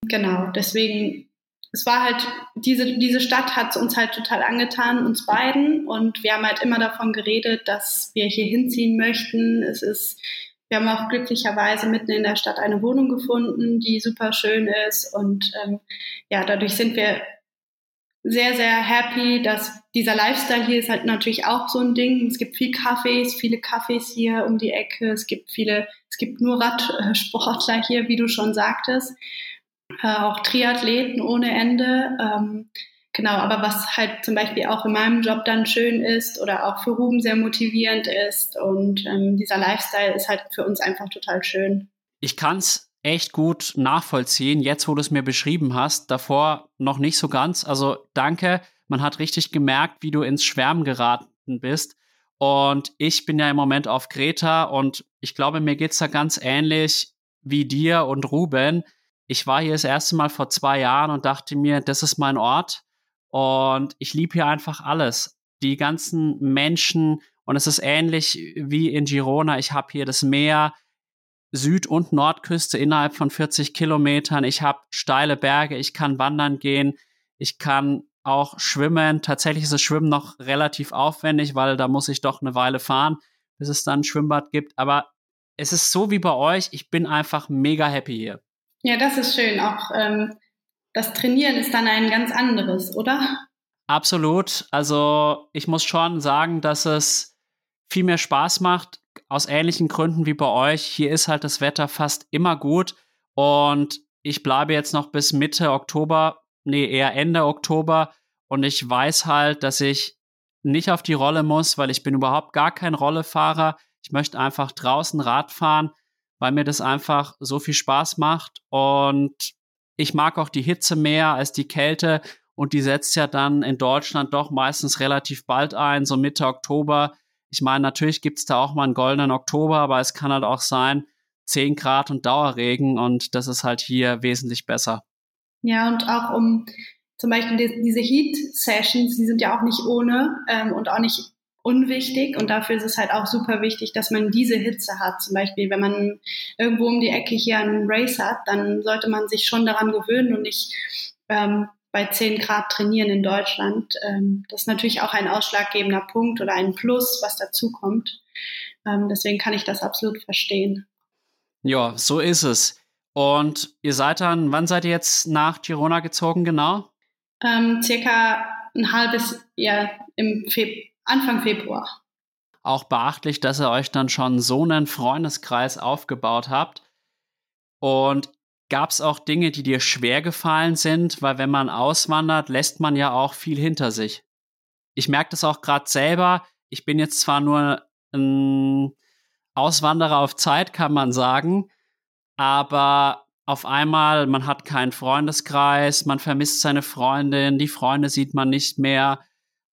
Genau, deswegen, es war halt, diese, diese Stadt hat uns halt total angetan, uns beiden. Und wir haben halt immer davon geredet, dass wir hier hinziehen möchten. Es ist wir haben auch glücklicherweise mitten in der Stadt eine Wohnung gefunden, die super schön ist. Und ähm, ja, dadurch sind wir sehr, sehr happy, dass dieser Lifestyle hier ist halt natürlich auch so ein Ding. Es gibt viel Cafés, viele Cafés hier um die Ecke. Es gibt viele, es gibt nur Radsportler hier, wie du schon sagtest. Äh, auch Triathleten ohne Ende. Ähm, Genau, aber was halt zum Beispiel auch in meinem Job dann schön ist oder auch für Ruben sehr motivierend ist und ähm, dieser Lifestyle ist halt für uns einfach total schön. Ich kann es echt gut nachvollziehen, jetzt wo du es mir beschrieben hast, davor noch nicht so ganz. Also danke, man hat richtig gemerkt, wie du ins Schwärmen geraten bist. Und ich bin ja im Moment auf Kreta und ich glaube, mir geht es da ganz ähnlich wie dir und Ruben. Ich war hier das erste Mal vor zwei Jahren und dachte mir, das ist mein Ort und ich liebe hier einfach alles. Die ganzen Menschen. Und es ist ähnlich wie in Girona. Ich habe hier das Meer, Süd- und Nordküste innerhalb von 40 Kilometern. Ich habe steile Berge. Ich kann wandern gehen. Ich kann auch schwimmen. Tatsächlich ist das Schwimmen noch relativ aufwendig, weil da muss ich doch eine Weile fahren, bis es dann ein Schwimmbad gibt. Aber es ist so wie bei euch. Ich bin einfach mega happy hier. Ja, das ist schön. Auch ähm, das Trainieren ist dann ein ganz anderes, oder? Absolut. Also ich muss schon sagen, dass es viel mehr Spaß macht, aus ähnlichen Gründen wie bei euch. Hier ist halt das Wetter fast immer gut und ich bleibe jetzt noch bis Mitte Oktober, nee, eher Ende Oktober und ich weiß halt, dass ich nicht auf die Rolle muss, weil ich bin überhaupt gar kein Rollefahrer. Ich möchte einfach draußen Rad fahren, weil mir das einfach so viel Spaß macht und ich mag auch die Hitze mehr als die Kälte und die setzt ja dann in Deutschland doch meistens relativ bald ein, so Mitte Oktober. Ich meine, natürlich gibt's da auch mal einen goldenen Oktober, aber es kann halt auch sein, 10 Grad und Dauerregen und das ist halt hier wesentlich besser. Ja, und auch um zum Beispiel diese Heat-Sessions, die sind ja auch nicht ohne ähm, und auch nicht unwichtig und dafür ist es halt auch super wichtig, dass man diese Hitze hat. Zum Beispiel, wenn man irgendwo um die Ecke hier einen Race hat, dann sollte man sich schon daran gewöhnen und nicht ähm, bei 10 Grad trainieren in Deutschland. Ähm, das ist natürlich auch ein ausschlaggebender Punkt oder ein Plus, was dazu kommt. Ähm, deswegen kann ich das absolut verstehen. Ja, so ist es. Und ihr seid dann, wann seid ihr jetzt nach Girona gezogen genau? Ähm, circa ein halbes Jahr im Februar. Anfang Februar. Auch beachtlich, dass ihr euch dann schon so einen Freundeskreis aufgebaut habt. Und gab es auch Dinge, die dir schwer gefallen sind? Weil wenn man auswandert, lässt man ja auch viel hinter sich. Ich merke das auch gerade selber. Ich bin jetzt zwar nur ein Auswanderer auf Zeit, kann man sagen, aber auf einmal, man hat keinen Freundeskreis, man vermisst seine Freundin, die Freunde sieht man nicht mehr.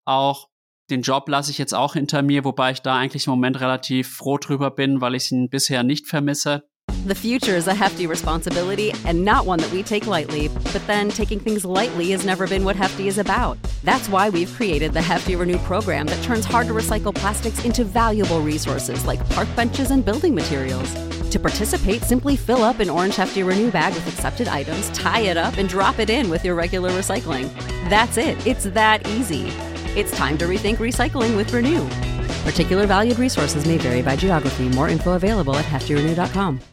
Auch den Job lasse ich jetzt auch hinter mir, wobei ich da eigentlich im Moment relativ froh drüber bin, weil ich ihn bisher nicht vermisse. The future is a hefty responsibility and not one that we take lightly. But then taking things lightly has never been what Hefty is about. That's why we've created the Hefty Renew program that turns hard to recycle plastics into valuable resources like park benches and building materials. To participate, simply fill up an orange Hefty Renew bag with accepted items, tie it up, and drop it in with your regular recycling. That's it. It's that easy. It's time to rethink recycling with Renew. Particular valued resources may vary by geography. More info available at heftyrenew.com.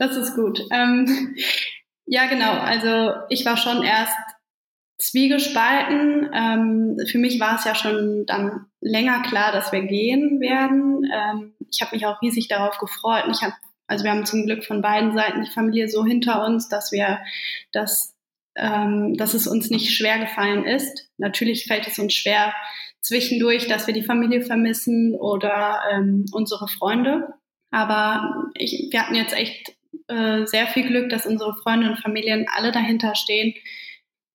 Das ist gut. Ähm, ja, genau. Also ich war schon erst zwiegespalten. Ähm, für mich war es ja schon dann länger klar, dass wir gehen werden. Ähm, ich habe mich auch riesig darauf gefreut. Und ich hab, also wir haben zum Glück von beiden Seiten die Familie so hinter uns, dass wir das, ähm, dass es uns nicht schwer gefallen ist. Natürlich fällt es uns schwer zwischendurch, dass wir die Familie vermissen oder ähm, unsere Freunde. Aber ich, wir hatten jetzt echt äh, sehr viel Glück, dass unsere Freunde und Familien alle dahinter stehen.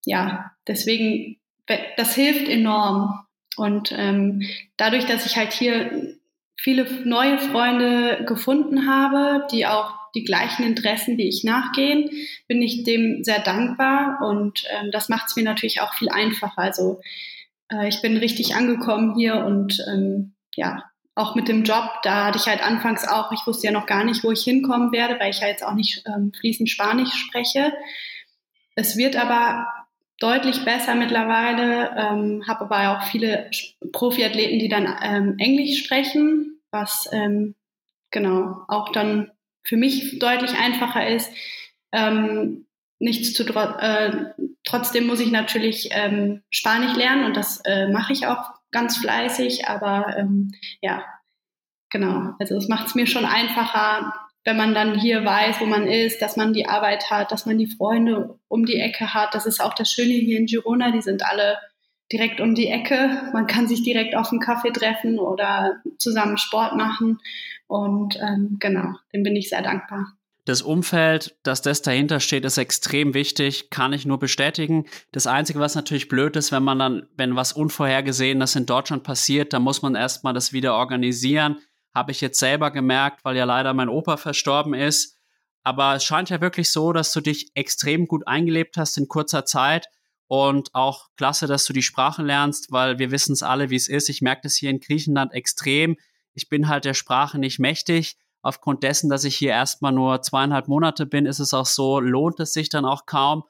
Ja, deswegen, das hilft enorm. Und ähm, dadurch, dass ich halt hier viele neue Freunde gefunden habe, die auch die gleichen Interessen wie ich nachgehen, bin ich dem sehr dankbar und ähm, das macht es mir natürlich auch viel einfacher. Also äh, ich bin richtig angekommen hier und ähm, ja, auch mit dem Job, da hatte ich halt anfangs auch, ich wusste ja noch gar nicht, wo ich hinkommen werde, weil ich ja jetzt auch nicht ähm, fließend Spanisch spreche. Es wird aber deutlich besser mittlerweile, ähm, habe aber auch viele Profiathleten, die dann ähm, Englisch sprechen, was ähm, genau auch dann für mich deutlich einfacher ist. Ähm, nichts zu äh, trotzdem muss ich natürlich ähm, Spanisch lernen und das äh, mache ich auch ganz fleißig, aber ähm, ja, genau. Also es macht es mir schon einfacher, wenn man dann hier weiß, wo man ist, dass man die Arbeit hat, dass man die Freunde um die Ecke hat. Das ist auch das Schöne hier in Girona, die sind alle direkt um die Ecke. Man kann sich direkt auf einen Kaffee treffen oder zusammen Sport machen. Und ähm, genau, dem bin ich sehr dankbar. Das Umfeld, dass das dahinter steht, ist extrem wichtig, kann ich nur bestätigen. Das Einzige, was natürlich blöd ist, wenn man dann, wenn was Unvorhergesehenes in Deutschland passiert, dann muss man erstmal das wieder organisieren. Habe ich jetzt selber gemerkt, weil ja leider mein Opa verstorben ist. Aber es scheint ja wirklich so, dass du dich extrem gut eingelebt hast in kurzer Zeit. Und auch klasse, dass du die Sprache lernst, weil wir wissen es alle, wie es ist. Ich merke das hier in Griechenland extrem. Ich bin halt der Sprache nicht mächtig aufgrund dessen, dass ich hier erstmal nur zweieinhalb Monate bin, ist es auch so, lohnt es sich dann auch kaum,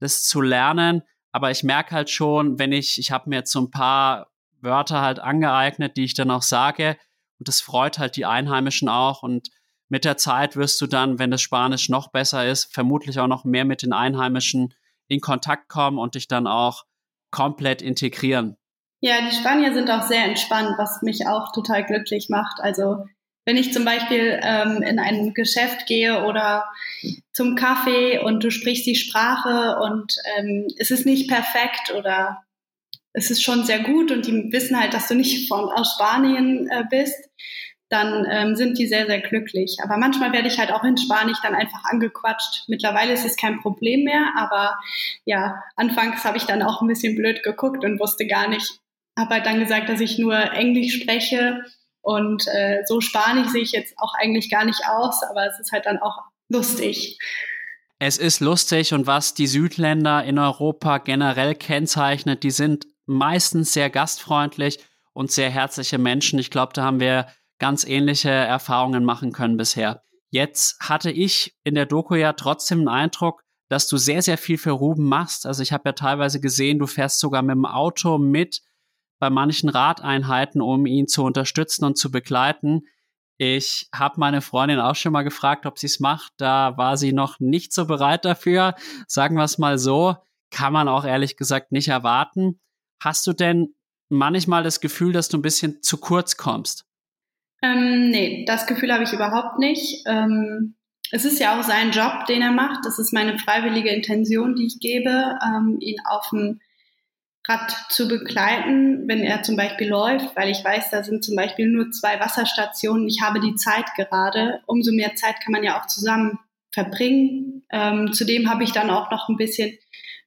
das zu lernen. Aber ich merke halt schon, wenn ich, ich habe mir jetzt so ein paar Wörter halt angeeignet, die ich dann auch sage. Und das freut halt die Einheimischen auch. Und mit der Zeit wirst du dann, wenn das Spanisch noch besser ist, vermutlich auch noch mehr mit den Einheimischen in Kontakt kommen und dich dann auch komplett integrieren. Ja, die Spanier sind auch sehr entspannt, was mich auch total glücklich macht. Also wenn ich zum Beispiel ähm, in ein Geschäft gehe oder zum Kaffee und du sprichst die Sprache und ähm, es ist nicht perfekt oder es ist schon sehr gut und die wissen halt, dass du nicht von aus Spanien äh, bist, dann ähm, sind die sehr, sehr glücklich. Aber manchmal werde ich halt auch in Spanisch dann einfach angequatscht. Mittlerweile ist es kein Problem mehr, aber ja, anfangs habe ich dann auch ein bisschen blöd geguckt und wusste gar nicht, habe halt dann gesagt, dass ich nur Englisch spreche und äh, so spanisch sehe ich jetzt auch eigentlich gar nicht aus, aber es ist halt dann auch lustig. Es ist lustig und was die Südländer in Europa generell kennzeichnet, die sind meistens sehr gastfreundlich und sehr herzliche Menschen. Ich glaube, da haben wir ganz ähnliche Erfahrungen machen können bisher. Jetzt hatte ich in der Doku ja trotzdem den Eindruck, dass du sehr, sehr viel für Ruben machst. Also ich habe ja teilweise gesehen, du fährst sogar mit dem Auto mit bei manchen Radeinheiten, um ihn zu unterstützen und zu begleiten. Ich habe meine Freundin auch schon mal gefragt, ob sie es macht. Da war sie noch nicht so bereit dafür. Sagen wir es mal so. Kann man auch ehrlich gesagt nicht erwarten. Hast du denn manchmal das Gefühl, dass du ein bisschen zu kurz kommst? Ähm, nee, das Gefühl habe ich überhaupt nicht. Ähm, es ist ja auch sein Job, den er macht. Das ist meine freiwillige Intention, die ich gebe, ähm, ihn auf dem Rad zu begleiten, wenn er zum Beispiel läuft, weil ich weiß, da sind zum Beispiel nur zwei Wasserstationen. Ich habe die Zeit gerade. Umso mehr Zeit kann man ja auch zusammen verbringen. Ähm, zudem habe ich dann auch noch ein bisschen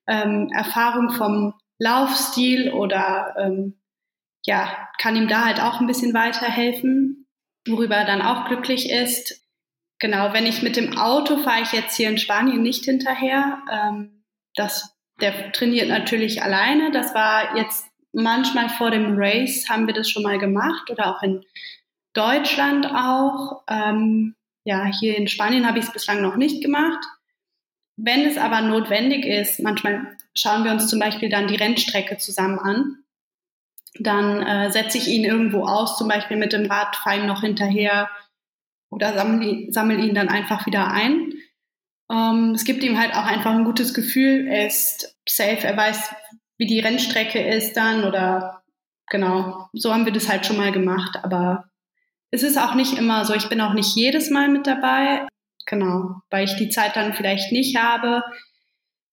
ähm, Erfahrung vom Laufstil oder ähm, ja, kann ihm da halt auch ein bisschen weiterhelfen, worüber er dann auch glücklich ist. Genau, wenn ich mit dem Auto fahre ich jetzt hier in Spanien nicht hinterher. Ähm, das, der trainiert natürlich alleine. Das war jetzt manchmal vor dem Race haben wir das schon mal gemacht oder auch in Deutschland auch. Ähm, ja, hier in Spanien habe ich es bislang noch nicht gemacht. Wenn es aber notwendig ist, manchmal schauen wir uns zum Beispiel dann die Rennstrecke zusammen an. Dann äh, setze ich ihn irgendwo aus, zum Beispiel mit dem Rad, ihm noch hinterher oder sammle, sammle ihn dann einfach wieder ein. Ähm, es gibt ihm halt auch einfach ein gutes Gefühl. Er ist safe, er weiß, wie die Rennstrecke ist dann oder genau, so haben wir das halt schon mal gemacht. Aber es ist auch nicht immer so, ich bin auch nicht jedes Mal mit dabei. Genau, weil ich die Zeit dann vielleicht nicht habe.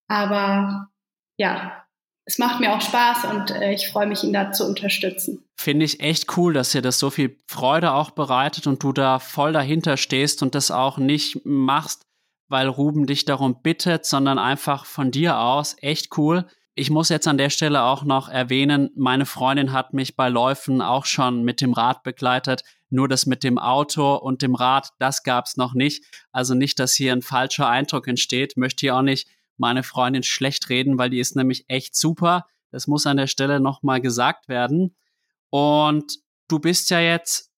Aber ja, es macht mir auch Spaß und äh, ich freue mich, ihn da zu unterstützen. Finde ich echt cool, dass dir das so viel Freude auch bereitet und du da voll dahinter stehst und das auch nicht machst, weil Ruben dich darum bittet, sondern einfach von dir aus. Echt cool. Ich muss jetzt an der Stelle auch noch erwähnen, meine Freundin hat mich bei Läufen auch schon mit dem Rad begleitet. Nur das mit dem Auto und dem Rad, das gab's noch nicht. Also nicht, dass hier ein falscher Eindruck entsteht. Möchte hier auch nicht meine Freundin schlecht reden, weil die ist nämlich echt super. Das muss an der Stelle nochmal gesagt werden. Und du bist ja jetzt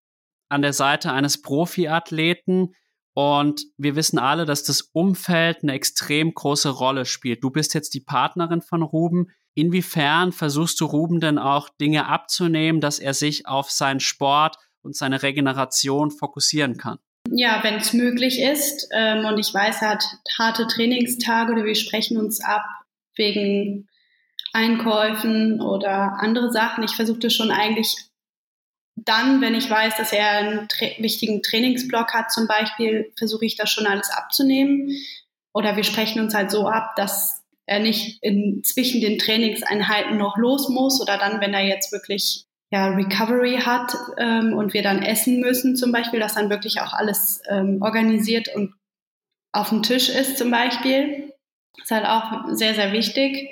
an der Seite eines Profiathleten und wir wissen alle, dass das Umfeld eine extrem große Rolle spielt. Du bist jetzt die Partnerin von Ruben. Inwiefern versuchst du Ruben denn auch Dinge abzunehmen, dass er sich auf seinen Sport und seine Regeneration fokussieren kann? Ja, wenn es möglich ist ähm, und ich weiß, er hat harte Trainingstage oder wir sprechen uns ab wegen Einkäufen oder andere Sachen. Ich versuche das schon eigentlich dann, wenn ich weiß, dass er einen tra wichtigen Trainingsblock hat zum Beispiel, versuche ich das schon alles abzunehmen. Oder wir sprechen uns halt so ab, dass er nicht in, zwischen den Trainingseinheiten noch los muss oder dann, wenn er jetzt wirklich ja, Recovery hat ähm, und wir dann essen müssen zum Beispiel, dass dann wirklich auch alles ähm, organisiert und auf dem Tisch ist zum Beispiel. Ist halt auch sehr, sehr wichtig.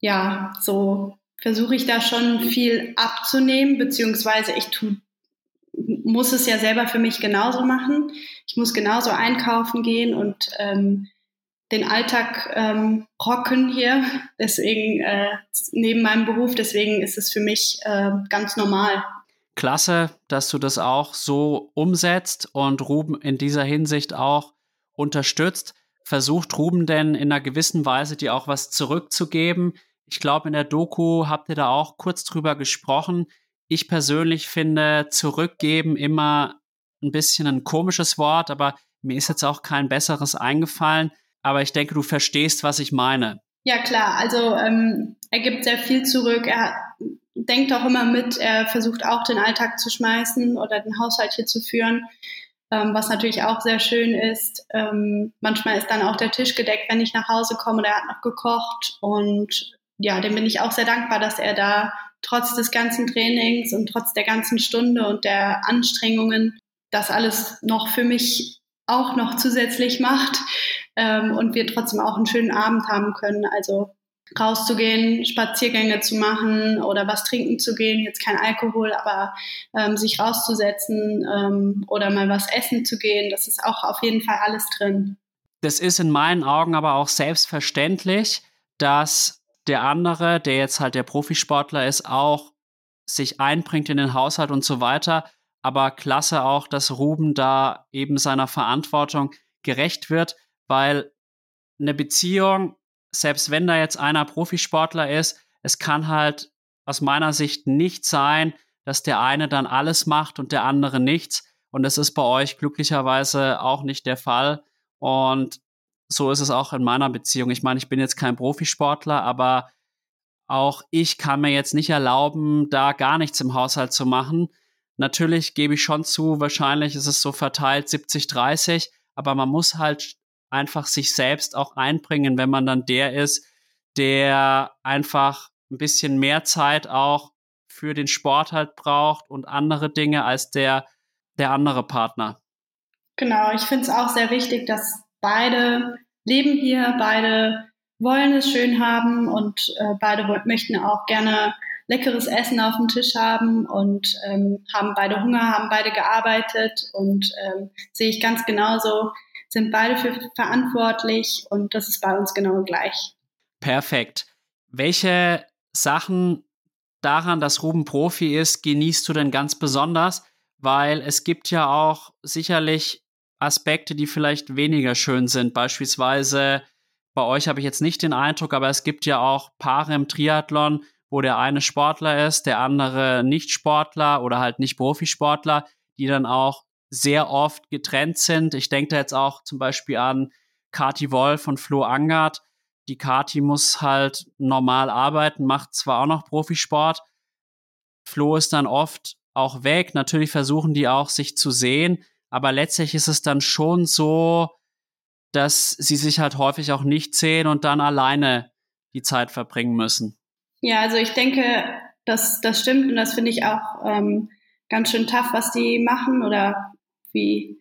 Ja, so versuche ich da schon viel abzunehmen, beziehungsweise ich tu, muss es ja selber für mich genauso machen. Ich muss genauso einkaufen gehen und ähm, den Alltag ähm, rocken hier. Deswegen äh, neben meinem Beruf, deswegen ist es für mich äh, ganz normal. Klasse, dass du das auch so umsetzt und Ruben in dieser Hinsicht auch unterstützt. Versucht Ruben denn in einer gewissen Weise dir auch was zurückzugeben? Ich glaube, in der Doku habt ihr da auch kurz drüber gesprochen. Ich persönlich finde zurückgeben immer ein bisschen ein komisches Wort, aber mir ist jetzt auch kein besseres eingefallen aber ich denke, du verstehst, was ich meine. Ja, klar. Also ähm, er gibt sehr viel zurück. Er denkt auch immer mit. Er versucht auch den Alltag zu schmeißen oder den Haushalt hier zu führen, ähm, was natürlich auch sehr schön ist. Ähm, manchmal ist dann auch der Tisch gedeckt, wenn ich nach Hause komme er hat noch gekocht. Und ja, dem bin ich auch sehr dankbar, dass er da trotz des ganzen Trainings und trotz der ganzen Stunde und der Anstrengungen das alles noch für mich auch noch zusätzlich macht ähm, und wir trotzdem auch einen schönen Abend haben können. Also rauszugehen, Spaziergänge zu machen oder was trinken zu gehen, jetzt kein Alkohol, aber ähm, sich rauszusetzen ähm, oder mal was essen zu gehen, das ist auch auf jeden Fall alles drin. Das ist in meinen Augen aber auch selbstverständlich, dass der andere, der jetzt halt der Profisportler ist, auch sich einbringt in den Haushalt und so weiter. Aber klasse auch, dass Ruben da eben seiner Verantwortung gerecht wird weil eine Beziehung, selbst wenn da jetzt einer Profisportler ist, es kann halt aus meiner Sicht nicht sein, dass der eine dann alles macht und der andere nichts. Und das ist bei euch glücklicherweise auch nicht der Fall. Und so ist es auch in meiner Beziehung. Ich meine, ich bin jetzt kein Profisportler, aber auch ich kann mir jetzt nicht erlauben, da gar nichts im Haushalt zu machen. Natürlich gebe ich schon zu, wahrscheinlich ist es so verteilt 70, 30, aber man muss halt einfach sich selbst auch einbringen, wenn man dann der ist, der einfach ein bisschen mehr Zeit auch für den Sport halt braucht und andere Dinge als der, der andere Partner. Genau, ich finde es auch sehr wichtig, dass beide leben hier, beide wollen es schön haben und äh, beide möchten auch gerne leckeres Essen auf dem Tisch haben und ähm, haben beide Hunger, haben beide gearbeitet und ähm, sehe ich ganz genauso, sind beide für verantwortlich und das ist bei uns genau gleich. Perfekt. Welche Sachen daran, dass Ruben Profi ist, genießt du denn ganz besonders? Weil es gibt ja auch sicherlich Aspekte, die vielleicht weniger schön sind. Beispielsweise bei euch habe ich jetzt nicht den Eindruck, aber es gibt ja auch Paare im Triathlon, wo der eine Sportler ist, der andere nicht Sportler oder halt nicht Profisportler, die dann auch sehr oft getrennt sind. Ich denke da jetzt auch zum Beispiel an Kati Wolf und Flo Angert. Die Kati muss halt normal arbeiten, macht zwar auch noch Profisport. Flo ist dann oft auch weg. Natürlich versuchen die auch, sich zu sehen. Aber letztlich ist es dann schon so, dass sie sich halt häufig auch nicht sehen und dann alleine die Zeit verbringen müssen. Ja, also ich denke, das, das stimmt und das finde ich auch ähm, ganz schön tough, was die machen oder wie.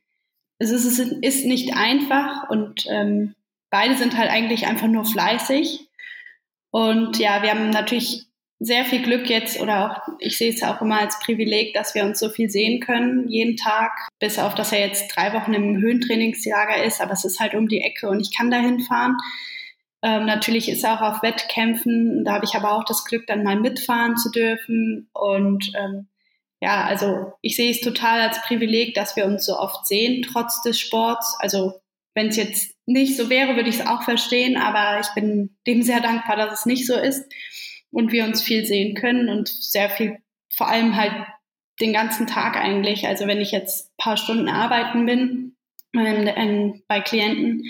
Es ist, ist nicht einfach und ähm, beide sind halt eigentlich einfach nur fleißig. Und ja, wir haben natürlich sehr viel Glück jetzt oder auch, ich sehe es auch immer als Privileg, dass wir uns so viel sehen können, jeden Tag, bis auf, dass er jetzt drei Wochen im Höhentrainingslager ist, aber es ist halt um die Ecke und ich kann da hinfahren. Ähm, natürlich ist er auch auf Wettkämpfen, da habe ich aber auch das Glück, dann mal mitfahren zu dürfen und ähm, ja, also ich sehe es total als Privileg, dass wir uns so oft sehen, trotz des Sports. Also wenn es jetzt nicht so wäre, würde ich es auch verstehen, aber ich bin dem sehr dankbar, dass es nicht so ist und wir uns viel sehen können und sehr viel, vor allem halt den ganzen Tag eigentlich. Also wenn ich jetzt ein paar Stunden arbeiten bin ähm, ähm, bei Klienten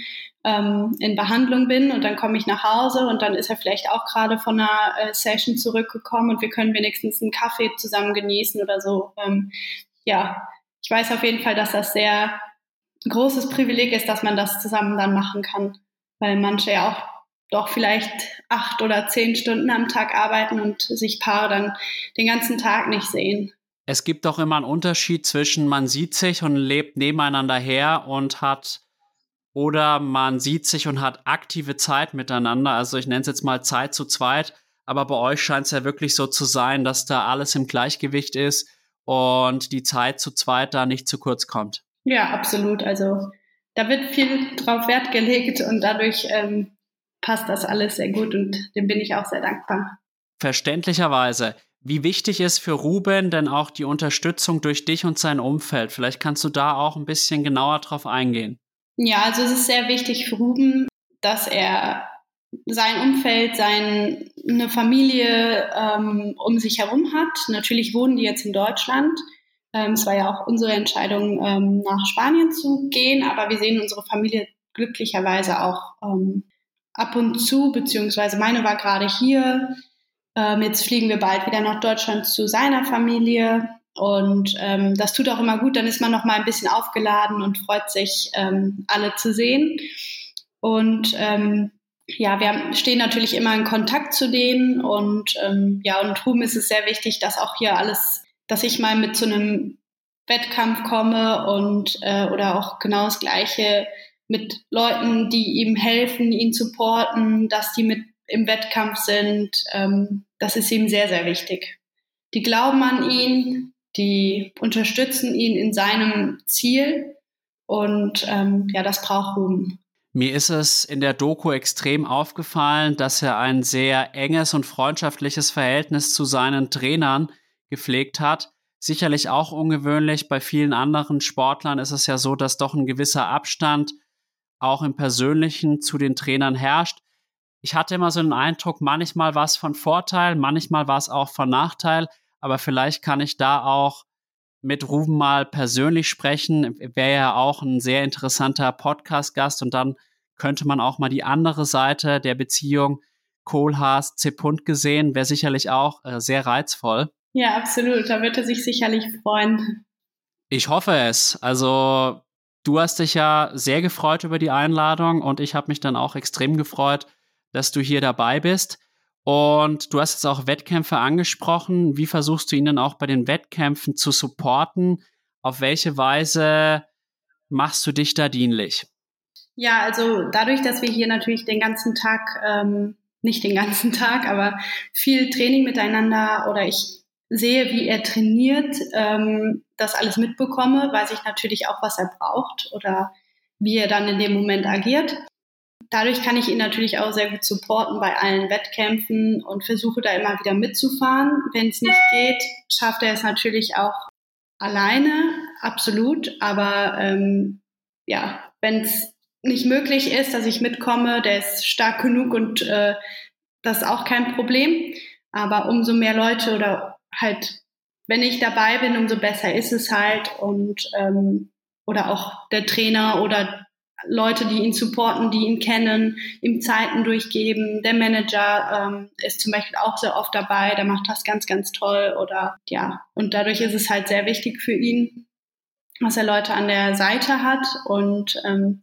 ähm, in Behandlung bin und dann komme ich nach Hause und dann ist er vielleicht auch gerade von einer äh, Session zurückgekommen und wir können wenigstens einen Kaffee zusammen genießen oder so. Ähm, ja, ich weiß auf jeden Fall, dass das sehr großes Privileg ist, dass man das zusammen dann machen kann, weil manche ja auch doch vielleicht acht oder zehn Stunden am Tag arbeiten und sich Paare dann den ganzen Tag nicht sehen. Es gibt doch immer einen Unterschied zwischen man sieht sich und lebt nebeneinander her und hat oder man sieht sich und hat aktive Zeit miteinander. Also ich nenne es jetzt mal Zeit zu zweit, aber bei euch scheint es ja wirklich so zu sein, dass da alles im Gleichgewicht ist und die Zeit zu zweit da nicht zu kurz kommt. Ja, absolut. Also da wird viel drauf Wert gelegt und dadurch ähm, passt das alles sehr gut und dem bin ich auch sehr dankbar. Verständlicherweise. Wie wichtig ist für Ruben denn auch die Unterstützung durch dich und sein Umfeld? Vielleicht kannst du da auch ein bisschen genauer drauf eingehen. Ja, also es ist sehr wichtig für Ruben, dass er sein Umfeld, seine Familie ähm, um sich herum hat. Natürlich wohnen die jetzt in Deutschland. Ähm, es war ja auch unsere Entscheidung, ähm, nach Spanien zu gehen, aber wir sehen unsere Familie glücklicherweise auch ähm, ab und zu, beziehungsweise meine war gerade hier. Ähm, jetzt fliegen wir bald wieder nach Deutschland zu seiner Familie. Und ähm, das tut auch immer gut, dann ist man noch mal ein bisschen aufgeladen und freut sich, ähm, alle zu sehen. Und ähm, ja, wir stehen natürlich immer in Kontakt zu denen und ähm, ja, und Ruben ist es sehr wichtig, dass auch hier alles, dass ich mal mit zu einem Wettkampf komme und äh, oder auch genau das Gleiche mit Leuten, die ihm helfen, ihn supporten, dass die mit im Wettkampf sind. Ähm, das ist ihm sehr, sehr wichtig. Die glauben an ihn, die unterstützen ihn in seinem Ziel und ähm, ja, das braucht Ruben. Mir ist es in der Doku extrem aufgefallen, dass er ein sehr enges und freundschaftliches Verhältnis zu seinen Trainern gepflegt hat. Sicherlich auch ungewöhnlich. Bei vielen anderen Sportlern ist es ja so, dass doch ein gewisser Abstand auch im Persönlichen zu den Trainern herrscht. Ich hatte immer so den Eindruck, manchmal war es von Vorteil, manchmal war es auch von Nachteil, aber vielleicht kann ich da auch mit Ruben mal persönlich sprechen. Wäre ja auch ein sehr interessanter Podcast-Gast und dann könnte man auch mal die andere Seite der Beziehung Kohlhaas, Zepunt gesehen, wäre sicherlich auch äh, sehr reizvoll. Ja, absolut. Da wird er sich sicherlich freuen. Ich hoffe es. Also du hast dich ja sehr gefreut über die Einladung und ich habe mich dann auch extrem gefreut, dass du hier dabei bist. Und du hast jetzt auch Wettkämpfe angesprochen. Wie versuchst du ihn dann auch bei den Wettkämpfen zu supporten? Auf welche Weise machst du dich da dienlich? Ja, also dadurch, dass wir hier natürlich den ganzen Tag, ähm, nicht den ganzen Tag, aber viel Training miteinander oder ich sehe, wie er trainiert, ähm, das alles mitbekomme, weiß ich natürlich auch, was er braucht oder wie er dann in dem Moment agiert. Dadurch kann ich ihn natürlich auch sehr gut supporten bei allen Wettkämpfen und versuche da immer wieder mitzufahren. Wenn es nicht geht, schafft er es natürlich auch alleine, absolut. Aber ähm, ja, wenn es nicht möglich ist, dass ich mitkomme, der ist stark genug und äh, das ist auch kein Problem. Aber umso mehr Leute oder halt, wenn ich dabei bin, umso besser ist es halt. Und ähm, oder auch der Trainer oder Leute, die ihn supporten, die ihn kennen, ihm Zeiten durchgeben. Der Manager ähm, ist zum Beispiel auch sehr oft dabei, der macht das ganz, ganz toll. Oder ja, und dadurch ist es halt sehr wichtig für ihn, dass er Leute an der Seite hat und ähm,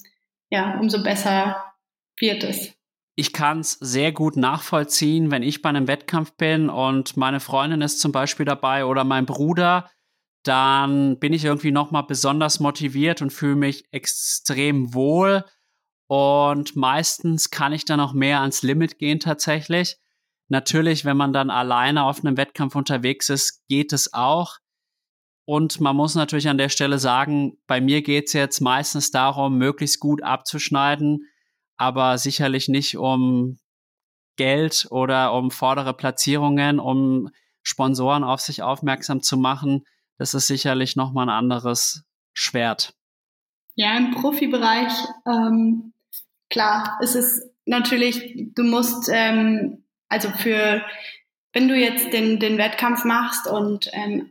ja, umso besser wird es. Ich kann es sehr gut nachvollziehen, wenn ich bei einem Wettkampf bin und meine Freundin ist zum Beispiel dabei oder mein Bruder, dann bin ich irgendwie noch mal besonders motiviert und fühle mich extrem wohl. Und meistens kann ich dann auch mehr ans Limit gehen tatsächlich. Natürlich, wenn man dann alleine auf einem Wettkampf unterwegs ist, geht es auch. Und man muss natürlich an der Stelle sagen, bei mir geht es jetzt meistens darum, möglichst gut abzuschneiden, aber sicherlich nicht um Geld oder um vordere Platzierungen, um Sponsoren auf sich aufmerksam zu machen. Das ist sicherlich nochmal ein anderes Schwert. Ja, im Profibereich, ähm, klar, es ist natürlich, du musst, ähm, also für, wenn du jetzt den, den Wettkampf machst und ähm,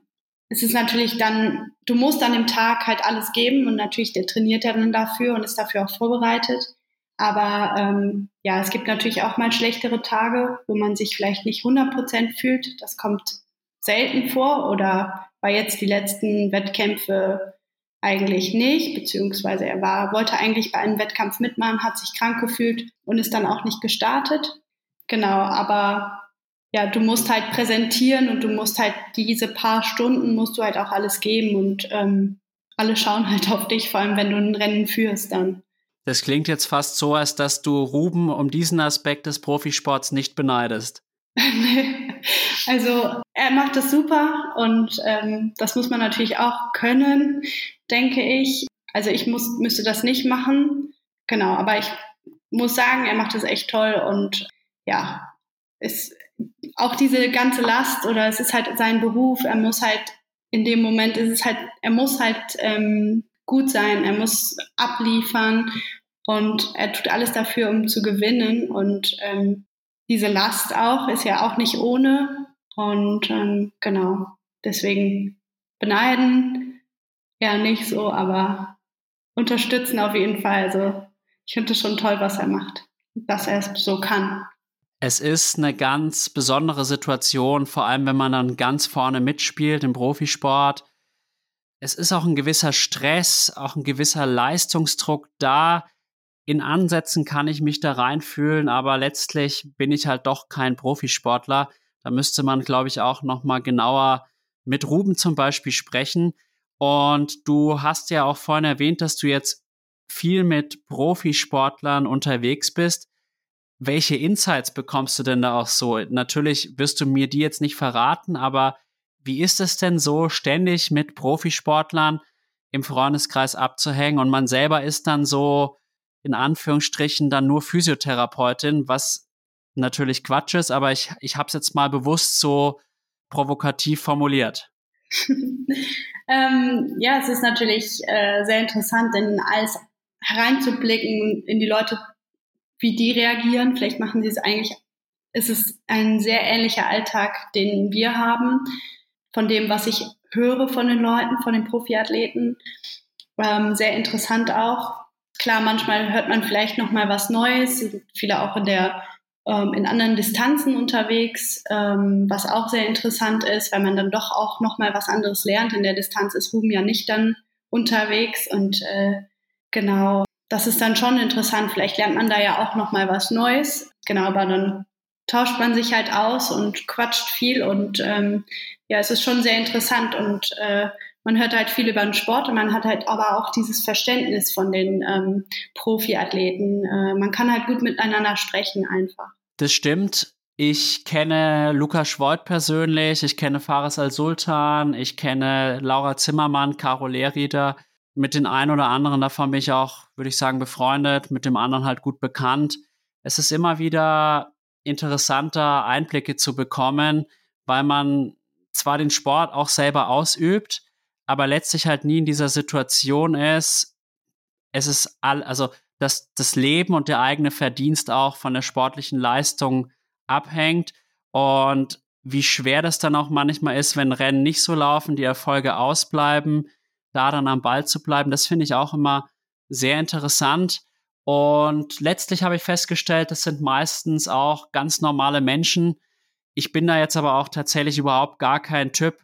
es ist natürlich dann, du musst an dem Tag halt alles geben und natürlich der trainiert ja dann dafür und ist dafür auch vorbereitet. Aber ähm, ja, es gibt natürlich auch mal schlechtere Tage, wo man sich vielleicht nicht 100 Prozent fühlt. Das kommt selten vor oder war jetzt die letzten Wettkämpfe eigentlich nicht, beziehungsweise er war, wollte eigentlich bei einem Wettkampf mitmachen, hat sich krank gefühlt und ist dann auch nicht gestartet. Genau, aber ja, du musst halt präsentieren und du musst halt diese paar Stunden musst du halt auch alles geben und ähm, alle schauen halt auf dich, vor allem wenn du ein Rennen führst dann. Das klingt jetzt fast so, als dass du Ruben um diesen Aspekt des Profisports nicht beneidest. also er macht das super und ähm, das muss man natürlich auch können, denke ich. Also ich muss, müsste das nicht machen, genau, aber ich muss sagen, er macht das echt toll und ja, ist, auch diese ganze Last oder es ist halt sein Beruf, er muss halt in dem Moment ist es halt, er muss halt ähm, gut sein, er muss abliefern und er tut alles dafür, um zu gewinnen und ähm, diese Last auch ist ja auch nicht ohne und ähm, genau deswegen beneiden ja nicht so, aber unterstützen auf jeden Fall. Also ich finde es schon toll, was er macht, dass er es so kann. Es ist eine ganz besondere Situation, vor allem wenn man dann ganz vorne mitspielt im Profisport. Es ist auch ein gewisser Stress, auch ein gewisser Leistungsdruck da. In Ansätzen kann ich mich da reinfühlen, aber letztlich bin ich halt doch kein Profisportler. Da müsste man, glaube ich, auch noch mal genauer mit Ruben zum Beispiel sprechen. Und du hast ja auch vorhin erwähnt, dass du jetzt viel mit Profisportlern unterwegs bist welche Insights bekommst du denn da auch so? Natürlich wirst du mir die jetzt nicht verraten, aber wie ist es denn so, ständig mit Profisportlern im Freundeskreis abzuhängen und man selber ist dann so in Anführungsstrichen dann nur Physiotherapeutin, was natürlich Quatsch ist, aber ich, ich habe es jetzt mal bewusst so provokativ formuliert. ähm, ja, es ist natürlich äh, sehr interessant, in alles hereinzublicken, in die Leute wie die reagieren. Vielleicht machen sie es eigentlich, ist es ein sehr ähnlicher Alltag, den wir haben, von dem, was ich höre von den Leuten, von den Profiathleten. Ähm, sehr interessant auch. Klar, manchmal hört man vielleicht noch mal was Neues, sind viele auch in der ähm, in anderen Distanzen unterwegs, ähm, was auch sehr interessant ist, weil man dann doch auch noch mal was anderes lernt. In der Distanz ist Ruben ja nicht dann unterwegs und äh, Genau, das ist dann schon interessant. Vielleicht lernt man da ja auch noch mal was Neues. Genau, aber dann tauscht man sich halt aus und quatscht viel und ähm, ja, es ist schon sehr interessant und äh, man hört halt viel über den Sport und man hat halt aber auch dieses Verständnis von den ähm, Profiathleten. Äh, man kann halt gut miteinander sprechen einfach. Das stimmt. Ich kenne Lukas Schwoid persönlich, ich kenne Fares Al-Sultan, ich kenne Laura Zimmermann, Caro Lehrrieder. Mit den einen oder anderen davon bin ich auch, würde ich sagen, befreundet, mit dem anderen halt gut bekannt. Es ist immer wieder interessanter, Einblicke zu bekommen, weil man zwar den Sport auch selber ausübt, aber letztlich halt nie in dieser Situation ist. Es ist all, also dass das Leben und der eigene Verdienst auch von der sportlichen Leistung abhängt und wie schwer das dann auch manchmal ist, wenn Rennen nicht so laufen, die Erfolge ausbleiben, da dann am Ball zu bleiben, das finde ich auch immer sehr interessant. Und letztlich habe ich festgestellt, das sind meistens auch ganz normale Menschen. Ich bin da jetzt aber auch tatsächlich überhaupt gar kein Typ,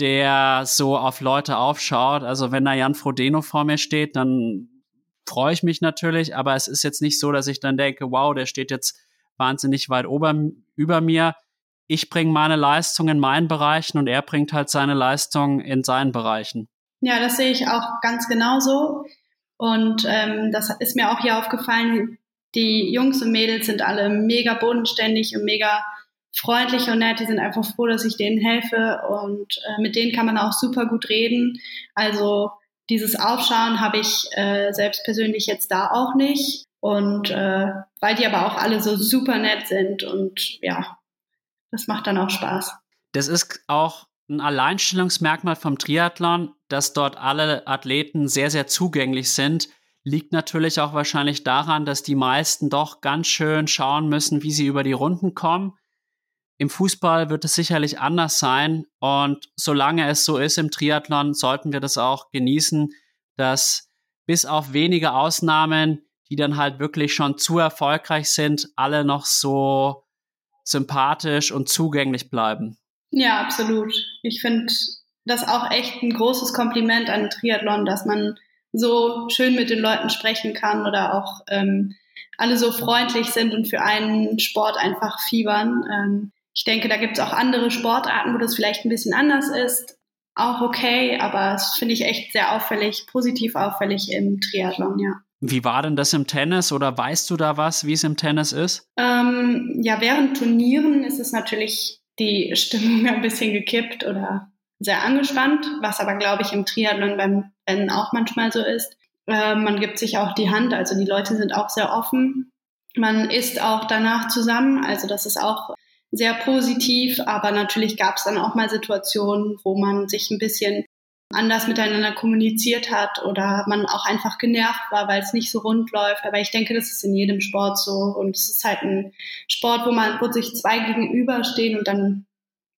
der so auf Leute aufschaut. Also wenn da Jan Frodeno vor mir steht, dann freue ich mich natürlich, aber es ist jetzt nicht so, dass ich dann denke, wow, der steht jetzt wahnsinnig weit ober, über mir. Ich bringe meine Leistung in meinen Bereichen und er bringt halt seine Leistung in seinen Bereichen. Ja, das sehe ich auch ganz genauso. Und ähm, das ist mir auch hier aufgefallen. Die Jungs und Mädels sind alle mega bodenständig und mega freundlich und nett. Die sind einfach froh, dass ich denen helfe und äh, mit denen kann man auch super gut reden. Also dieses Aufschauen habe ich äh, selbst persönlich jetzt da auch nicht. Und äh, weil die aber auch alle so super nett sind und ja, das macht dann auch Spaß. Das ist auch ein Alleinstellungsmerkmal vom Triathlon, dass dort alle Athleten sehr, sehr zugänglich sind. Liegt natürlich auch wahrscheinlich daran, dass die meisten doch ganz schön schauen müssen, wie sie über die Runden kommen. Im Fußball wird es sicherlich anders sein. Und solange es so ist im Triathlon, sollten wir das auch genießen, dass bis auf wenige Ausnahmen, die dann halt wirklich schon zu erfolgreich sind, alle noch so sympathisch und zugänglich bleiben. Ja, absolut. Ich finde das auch echt ein großes Kompliment an Triathlon, dass man so schön mit den Leuten sprechen kann oder auch ähm, alle so freundlich sind und für einen Sport einfach fiebern. Ähm, ich denke, da gibt es auch andere Sportarten, wo das vielleicht ein bisschen anders ist. Auch okay, aber das finde ich echt sehr auffällig, positiv auffällig im Triathlon, ja. Wie war denn das im Tennis oder weißt du da was, wie es im Tennis ist? Ähm, ja, während Turnieren ist es natürlich die Stimmung ein bisschen gekippt oder sehr angespannt, was aber, glaube ich, im Triathlon beim Rennen auch manchmal so ist. Äh, man gibt sich auch die Hand, also die Leute sind auch sehr offen. Man isst auch danach zusammen, also das ist auch sehr positiv, aber natürlich gab es dann auch mal Situationen, wo man sich ein bisschen anders miteinander kommuniziert hat oder man auch einfach genervt war, weil es nicht so rund läuft. Aber ich denke, das ist in jedem Sport so und es ist halt ein Sport, wo man, wo sich zwei gegenüberstehen und dann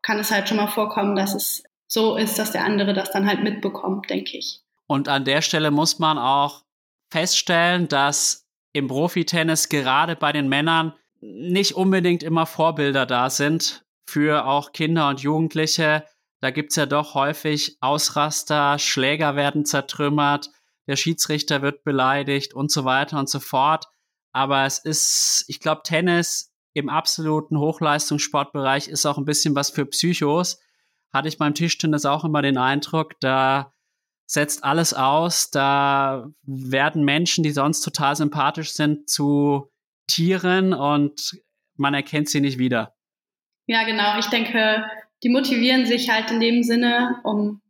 kann es halt schon mal vorkommen, dass es so ist, dass der andere das dann halt mitbekommt, denke ich. Und an der Stelle muss man auch feststellen, dass im Profitennis gerade bei den Männern nicht unbedingt immer Vorbilder da sind für auch Kinder und Jugendliche. Da gibt's ja doch häufig Ausraster, Schläger werden zertrümmert, der Schiedsrichter wird beleidigt und so weiter und so fort. Aber es ist, ich glaube, Tennis im absoluten Hochleistungssportbereich ist auch ein bisschen was für Psychos. Hatte ich beim Tischtennis auch immer den Eindruck, da setzt alles aus, da werden Menschen, die sonst total sympathisch sind, zu Tieren und man erkennt sie nicht wieder. Ja, genau. Ich denke, die motivieren sich halt in dem Sinne, um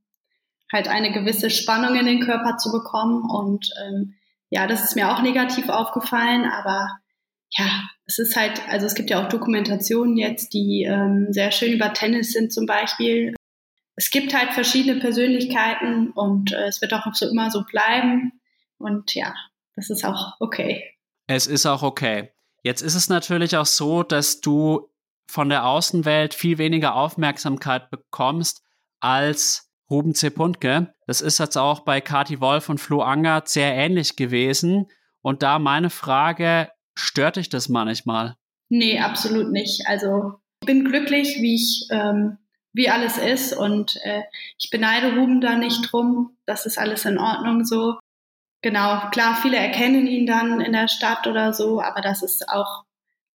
halt eine gewisse Spannung in den Körper zu bekommen. Und ähm, ja, das ist mir auch negativ aufgefallen, aber ja, es ist halt, also es gibt ja auch Dokumentationen jetzt, die ähm, sehr schön über Tennis sind zum Beispiel. Es gibt halt verschiedene Persönlichkeiten und äh, es wird auch so immer so bleiben. Und ja, das ist auch okay. Es ist auch okay. Jetzt ist es natürlich auch so, dass du von der Außenwelt viel weniger Aufmerksamkeit bekommst als Ruben Zepuntke. Das ist jetzt auch bei Kati Wolf und Flo Angert sehr ähnlich gewesen. Und da meine Frage, stört dich das manchmal? Nee, absolut nicht. Also ich bin glücklich, wie ich, ähm, wie alles ist und äh, ich beneide Ruben da nicht drum. Das ist alles in Ordnung so. Genau, klar, viele erkennen ihn dann in der Stadt oder so, aber das ist auch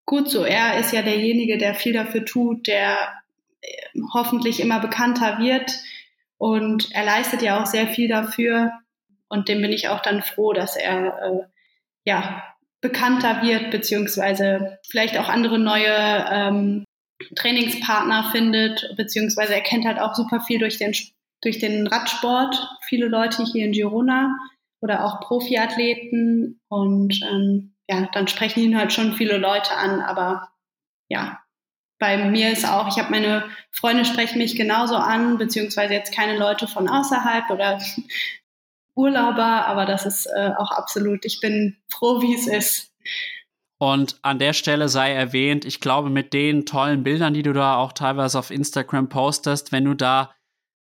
gut so. Er ist ja derjenige, der viel dafür tut, der äh, hoffentlich immer bekannter wird und er leistet ja auch sehr viel dafür und dem bin ich auch dann froh, dass er äh, ja bekannter wird beziehungsweise vielleicht auch andere neue ähm, Trainingspartner findet beziehungsweise er kennt halt auch super viel durch den durch den Radsport. Viele Leute hier in Girona oder auch Profiathleten. Und ähm, ja, dann sprechen ihn halt schon viele Leute an, aber ja, bei mir ist auch, ich habe meine Freunde sprechen mich genauso an, beziehungsweise jetzt keine Leute von außerhalb oder Urlauber, aber das ist äh, auch absolut, ich bin froh, wie es ist. Und an der Stelle sei erwähnt, ich glaube, mit den tollen Bildern, die du da auch teilweise auf Instagram postest, wenn du da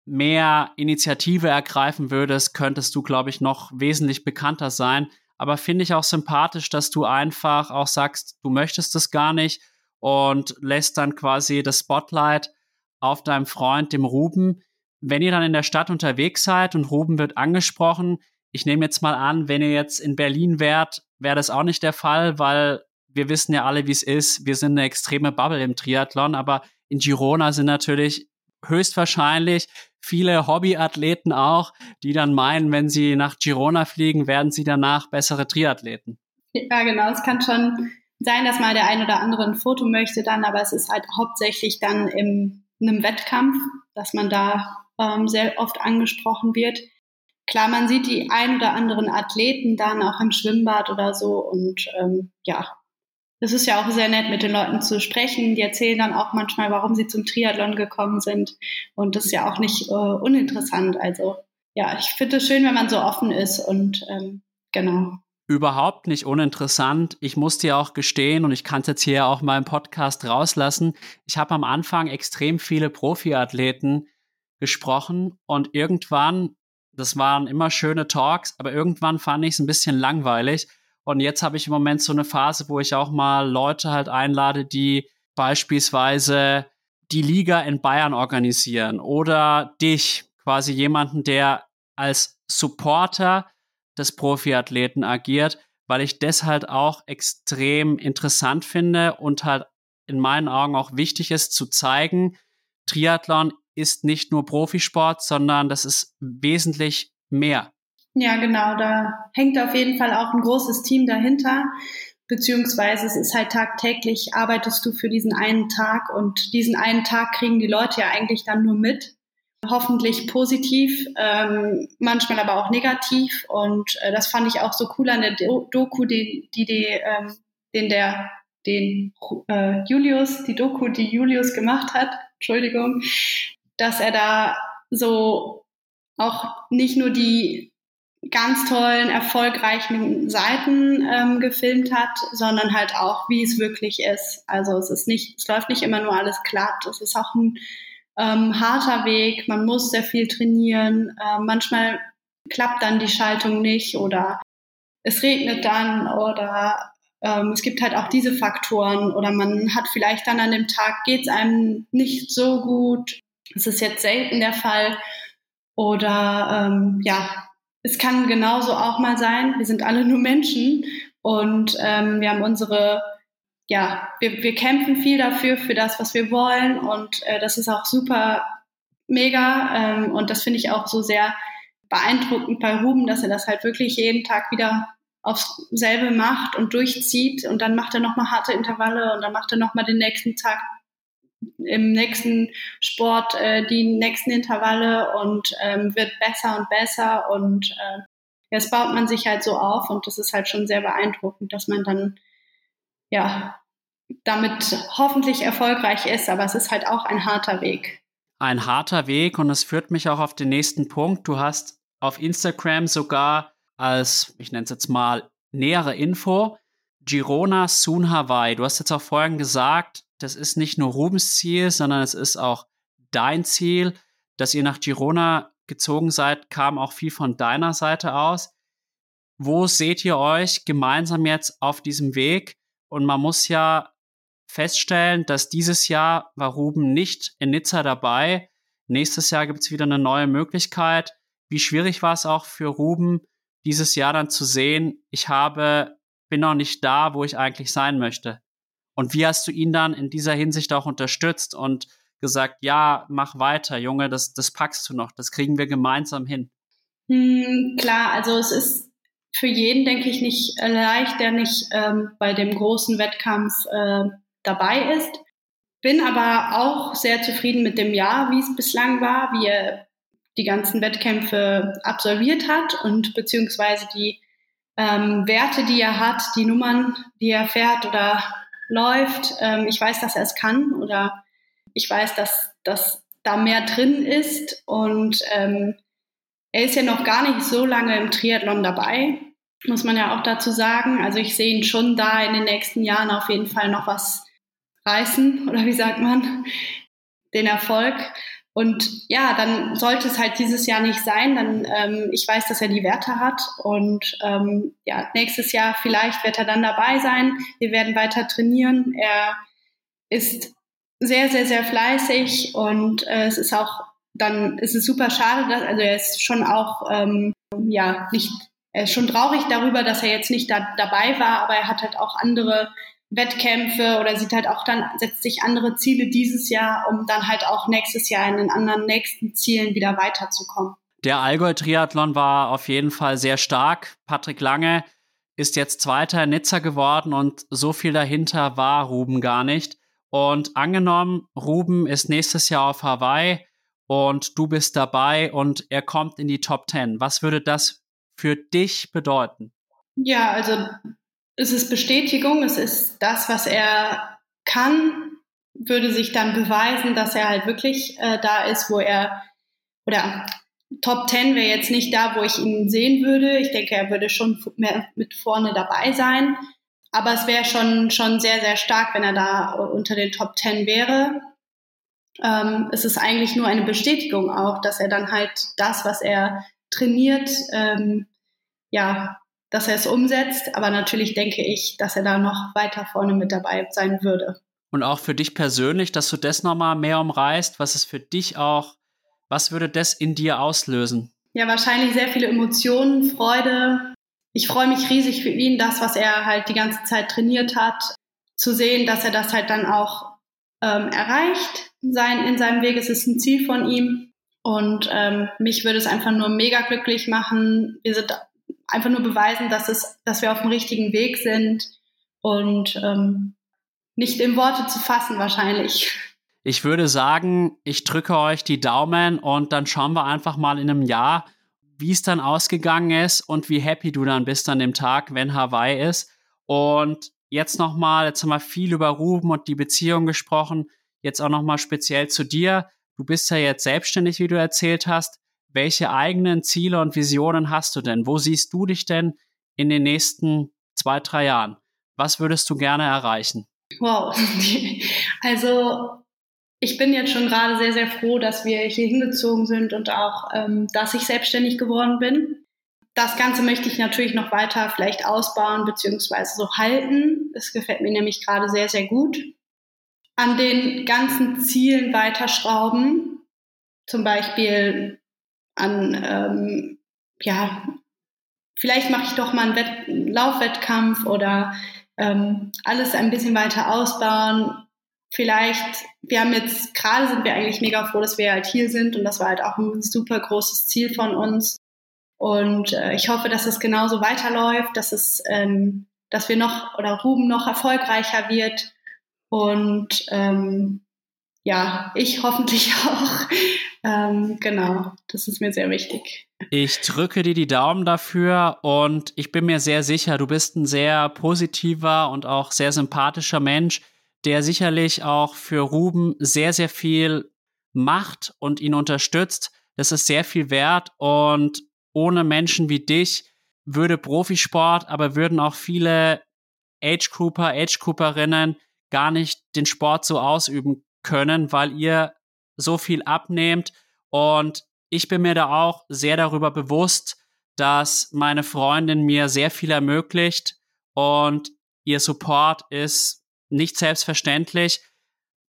mehr Initiative ergreifen würdest, könntest du, glaube ich, noch wesentlich bekannter sein. Aber finde ich auch sympathisch, dass du einfach auch sagst, du möchtest es gar nicht und lässt dann quasi das Spotlight auf deinem Freund, dem Ruben. Wenn ihr dann in der Stadt unterwegs seid und Ruben wird angesprochen, ich nehme jetzt mal an, wenn ihr jetzt in Berlin wärt, wäre das auch nicht der Fall, weil wir wissen ja alle, wie es ist. Wir sind eine extreme Bubble im Triathlon, aber in Girona sind natürlich höchstwahrscheinlich viele Hobbyathleten auch, die dann meinen, wenn sie nach Girona fliegen, werden sie danach bessere Triathleten. Ja, genau. Es kann schon sein, dass mal der ein oder andere ein Foto möchte dann, aber es ist halt hauptsächlich dann in einem Wettkampf, dass man da ähm, sehr oft angesprochen wird. Klar, man sieht die ein oder anderen Athleten dann auch im Schwimmbad oder so und ähm, ja, es ist ja auch sehr nett, mit den Leuten zu sprechen. Die erzählen dann auch manchmal, warum sie zum Triathlon gekommen sind. Und das ist ja auch nicht äh, uninteressant. Also ja, ich finde es schön, wenn man so offen ist und ähm, genau. Überhaupt nicht uninteressant. Ich muss dir auch gestehen, und ich kann es jetzt hier auch mal im Podcast rauslassen, ich habe am Anfang extrem viele Profiathleten gesprochen und irgendwann, das waren immer schöne Talks, aber irgendwann fand ich es ein bisschen langweilig und jetzt habe ich im Moment so eine Phase, wo ich auch mal Leute halt einlade, die beispielsweise die Liga in Bayern organisieren oder dich, quasi jemanden, der als Supporter des Profiathleten agiert, weil ich das halt auch extrem interessant finde und halt in meinen Augen auch wichtig ist zu zeigen, Triathlon ist nicht nur Profisport, sondern das ist wesentlich mehr. Ja, genau. Da hängt auf jeden Fall auch ein großes Team dahinter. Beziehungsweise es ist halt tagtäglich, arbeitest du für diesen einen Tag und diesen einen Tag kriegen die Leute ja eigentlich dann nur mit. Hoffentlich positiv, ähm, manchmal aber auch negativ. Und äh, das fand ich auch so cool an der Doku, die, die, die ähm, den der, den äh, Julius, die Doku, die Julius gemacht hat, Entschuldigung, dass er da so auch nicht nur die ganz tollen, erfolgreichen Seiten ähm, gefilmt hat, sondern halt auch, wie es wirklich ist. Also es ist nicht, es läuft nicht immer nur alles glatt. Es ist auch ein ähm, harter Weg. Man muss sehr viel trainieren. Äh, manchmal klappt dann die Schaltung nicht oder es regnet dann oder ähm, es gibt halt auch diese Faktoren oder man hat vielleicht dann an dem Tag geht es einem nicht so gut. Das ist jetzt selten der Fall. Oder ähm, ja, es kann genauso auch mal sein, wir sind alle nur Menschen und ähm, wir haben unsere, ja, wir, wir kämpfen viel dafür, für das, was wir wollen und äh, das ist auch super mega ähm, und das finde ich auch so sehr beeindruckend bei Ruben, dass er das halt wirklich jeden Tag wieder aufs selbe macht und durchzieht und dann macht er nochmal harte Intervalle und dann macht er nochmal den nächsten Tag im nächsten Sport äh, die nächsten Intervalle und ähm, wird besser und besser und äh, das baut man sich halt so auf und das ist halt schon sehr beeindruckend, dass man dann ja damit hoffentlich erfolgreich ist, aber es ist halt auch ein harter Weg. Ein harter Weg und es führt mich auch auf den nächsten Punkt. Du hast auf Instagram sogar als, ich nenne es jetzt mal, nähere Info, Girona Soon Hawaii. Du hast jetzt auch vorhin gesagt, das ist nicht nur Rubens Ziel, sondern es ist auch dein Ziel. Dass ihr nach Girona gezogen seid, kam auch viel von deiner Seite aus. Wo seht ihr euch gemeinsam jetzt auf diesem Weg? Und man muss ja feststellen, dass dieses Jahr war Ruben nicht in Nizza dabei. Nächstes Jahr gibt es wieder eine neue Möglichkeit. Wie schwierig war es auch für Ruben, dieses Jahr dann zu sehen, ich habe, bin noch nicht da, wo ich eigentlich sein möchte. Und wie hast du ihn dann in dieser Hinsicht auch unterstützt und gesagt, ja, mach weiter, Junge, das, das packst du noch, das kriegen wir gemeinsam hin? Hm, klar, also es ist für jeden, denke ich, nicht leicht, der nicht ähm, bei dem großen Wettkampf äh, dabei ist. Bin aber auch sehr zufrieden mit dem Jahr, wie es bislang war, wie er die ganzen Wettkämpfe absolviert hat und beziehungsweise die ähm, Werte, die er hat, die Nummern, die er fährt oder läuft. Ähm, ich weiß, dass er es kann oder ich weiß, dass, dass da mehr drin ist und ähm, er ist ja noch gar nicht so lange im Triathlon dabei, muss man ja auch dazu sagen. Also ich sehe ihn schon da in den nächsten Jahren auf jeden Fall noch was reißen oder wie sagt man, den Erfolg. Und ja, dann sollte es halt dieses Jahr nicht sein. Dann, ähm, ich weiß, dass er die Werte hat und ähm, ja, nächstes Jahr vielleicht wird er dann dabei sein. Wir werden weiter trainieren. Er ist sehr, sehr, sehr fleißig und äh, es ist auch dann ist es super schade, dass, also er ist schon auch ähm, ja nicht, er ist schon traurig darüber, dass er jetzt nicht da, dabei war, aber er hat halt auch andere Wettkämpfe oder sieht halt auch dann, setzt sich andere Ziele dieses Jahr, um dann halt auch nächstes Jahr in den anderen nächsten Zielen wieder weiterzukommen. Der Allgäu-Triathlon war auf jeden Fall sehr stark. Patrick Lange ist jetzt Zweiter in Nizza geworden und so viel dahinter war Ruben gar nicht. Und angenommen, Ruben ist nächstes Jahr auf Hawaii und du bist dabei und er kommt in die Top 10. Was würde das für dich bedeuten? Ja, also es ist Bestätigung, es ist das, was er kann, würde sich dann beweisen, dass er halt wirklich äh, da ist, wo er, oder Top 10 wäre jetzt nicht da, wo ich ihn sehen würde. Ich denke, er würde schon mehr mit vorne dabei sein. Aber es wäre schon, schon sehr, sehr stark, wenn er da unter den Top 10 wäre. Ähm, es ist eigentlich nur eine Bestätigung auch, dass er dann halt das, was er trainiert, ähm, ja, dass er es umsetzt. Aber natürlich denke ich, dass er da noch weiter vorne mit dabei sein würde. Und auch für dich persönlich, dass du das nochmal mehr umreißt, was ist für dich auch, was würde das in dir auslösen? Ja, wahrscheinlich sehr viele Emotionen, Freude. Ich freue mich riesig für ihn, das, was er halt die ganze Zeit trainiert hat, zu sehen, dass er das halt dann auch ähm, erreicht. Sein, in seinem Weg es ist ein Ziel von ihm. Und ähm, mich würde es einfach nur mega glücklich machen. Wir sind einfach nur beweisen, dass, es, dass wir auf dem richtigen Weg sind und ähm, nicht in Worte zu fassen wahrscheinlich. Ich würde sagen, ich drücke euch die Daumen und dann schauen wir einfach mal in einem Jahr, wie es dann ausgegangen ist und wie happy du dann bist an dem Tag, wenn Hawaii ist. Und jetzt nochmal, jetzt haben wir viel über Ruben und die Beziehung gesprochen. Jetzt auch nochmal speziell zu dir. Du bist ja jetzt selbstständig, wie du erzählt hast welche eigenen Ziele und Visionen hast du denn? Wo siehst du dich denn in den nächsten zwei, drei Jahren? Was würdest du gerne erreichen? Wow. Also ich bin jetzt schon gerade sehr, sehr froh, dass wir hier hingezogen sind und auch, ähm, dass ich selbstständig geworden bin. Das Ganze möchte ich natürlich noch weiter vielleicht ausbauen beziehungsweise so halten. Es gefällt mir nämlich gerade sehr, sehr gut. An den ganzen Zielen weiterschrauben. Zum Beispiel an, ähm, ja, vielleicht mache ich doch mal einen, Wett einen Laufwettkampf oder ähm, alles ein bisschen weiter ausbauen. Vielleicht, wir haben jetzt, gerade sind wir eigentlich mega froh, dass wir halt hier sind und das war halt auch ein super großes Ziel von uns. Und äh, ich hoffe, dass es genauso weiterläuft, dass es, ähm, dass wir noch oder Ruben noch erfolgreicher wird und ähm, ja, ich hoffentlich auch. Ähm, genau, das ist mir sehr wichtig. Ich drücke dir die Daumen dafür und ich bin mir sehr sicher, du bist ein sehr positiver und auch sehr sympathischer Mensch, der sicherlich auch für Ruben sehr, sehr viel macht und ihn unterstützt. Das ist sehr viel wert und ohne Menschen wie dich würde Profisport, aber würden auch viele Age-Grouper, Age-Grouperinnen gar nicht den Sport so ausüben können, weil ihr so viel abnehmt. Und ich bin mir da auch sehr darüber bewusst, dass meine Freundin mir sehr viel ermöglicht und ihr Support ist nicht selbstverständlich.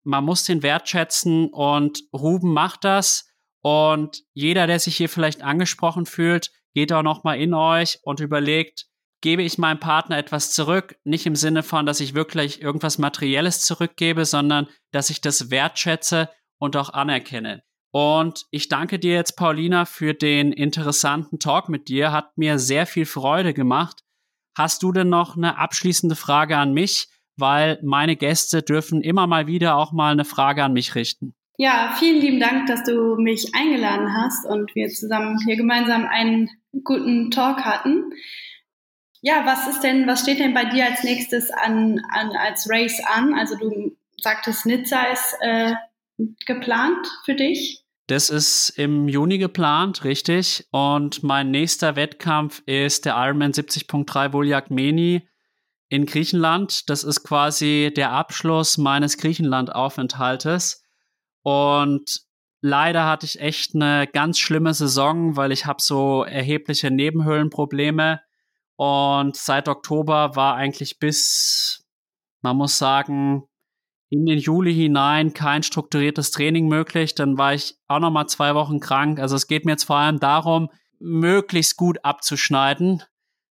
Man muss den wertschätzen und Ruben macht das. Und jeder, der sich hier vielleicht angesprochen fühlt, geht auch nochmal in euch und überlegt, gebe ich meinem Partner etwas zurück, nicht im Sinne von, dass ich wirklich irgendwas Materielles zurückgebe, sondern dass ich das wertschätze und auch anerkenne. Und ich danke dir jetzt, Paulina, für den interessanten Talk mit dir. Hat mir sehr viel Freude gemacht. Hast du denn noch eine abschließende Frage an mich? Weil meine Gäste dürfen immer mal wieder auch mal eine Frage an mich richten. Ja, vielen lieben Dank, dass du mich eingeladen hast und wir zusammen hier gemeinsam einen guten Talk hatten. Ja, was ist denn, was steht denn bei dir als nächstes an, an als Race an? Also du sagtest, Nizza ist äh, geplant für dich? Das ist im Juni geplant, richtig. Und mein nächster Wettkampf ist der Ironman 70.3 Voljak Meni in Griechenland. Das ist quasi der Abschluss meines Griechenland-Aufenthaltes. Und leider hatte ich echt eine ganz schlimme Saison, weil ich habe so erhebliche Nebenhöhlenprobleme. Und seit Oktober war eigentlich bis, man muss sagen, in den Juli hinein kein strukturiertes Training möglich. Dann war ich auch noch mal zwei Wochen krank. Also es geht mir jetzt vor allem darum, möglichst gut abzuschneiden,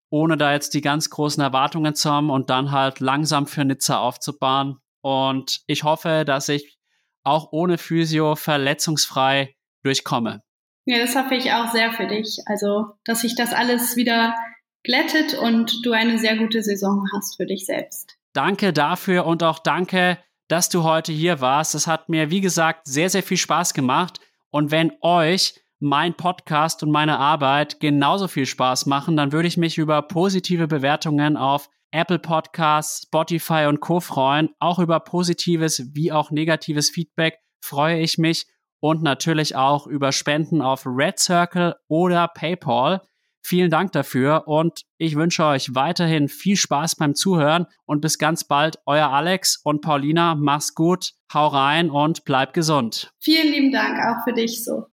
ohne da jetzt die ganz großen Erwartungen zu haben und dann halt langsam für Nizza aufzubauen. Und ich hoffe, dass ich auch ohne Physio verletzungsfrei durchkomme. Ja, das hoffe ich auch sehr für dich. Also, dass sich das alles wieder glättet und du eine sehr gute Saison hast für dich selbst. Danke dafür und auch danke, dass du heute hier warst. Es hat mir, wie gesagt, sehr, sehr viel Spaß gemacht. Und wenn euch mein Podcast und meine Arbeit genauso viel Spaß machen, dann würde ich mich über positive Bewertungen auf Apple Podcasts, Spotify und Co. freuen. Auch über positives wie auch negatives Feedback freue ich mich und natürlich auch über Spenden auf Red Circle oder PayPal. Vielen Dank dafür und ich wünsche euch weiterhin viel Spaß beim Zuhören und bis ganz bald. Euer Alex und Paulina, mach's gut, hau rein und bleib gesund. Vielen lieben Dank auch für dich so.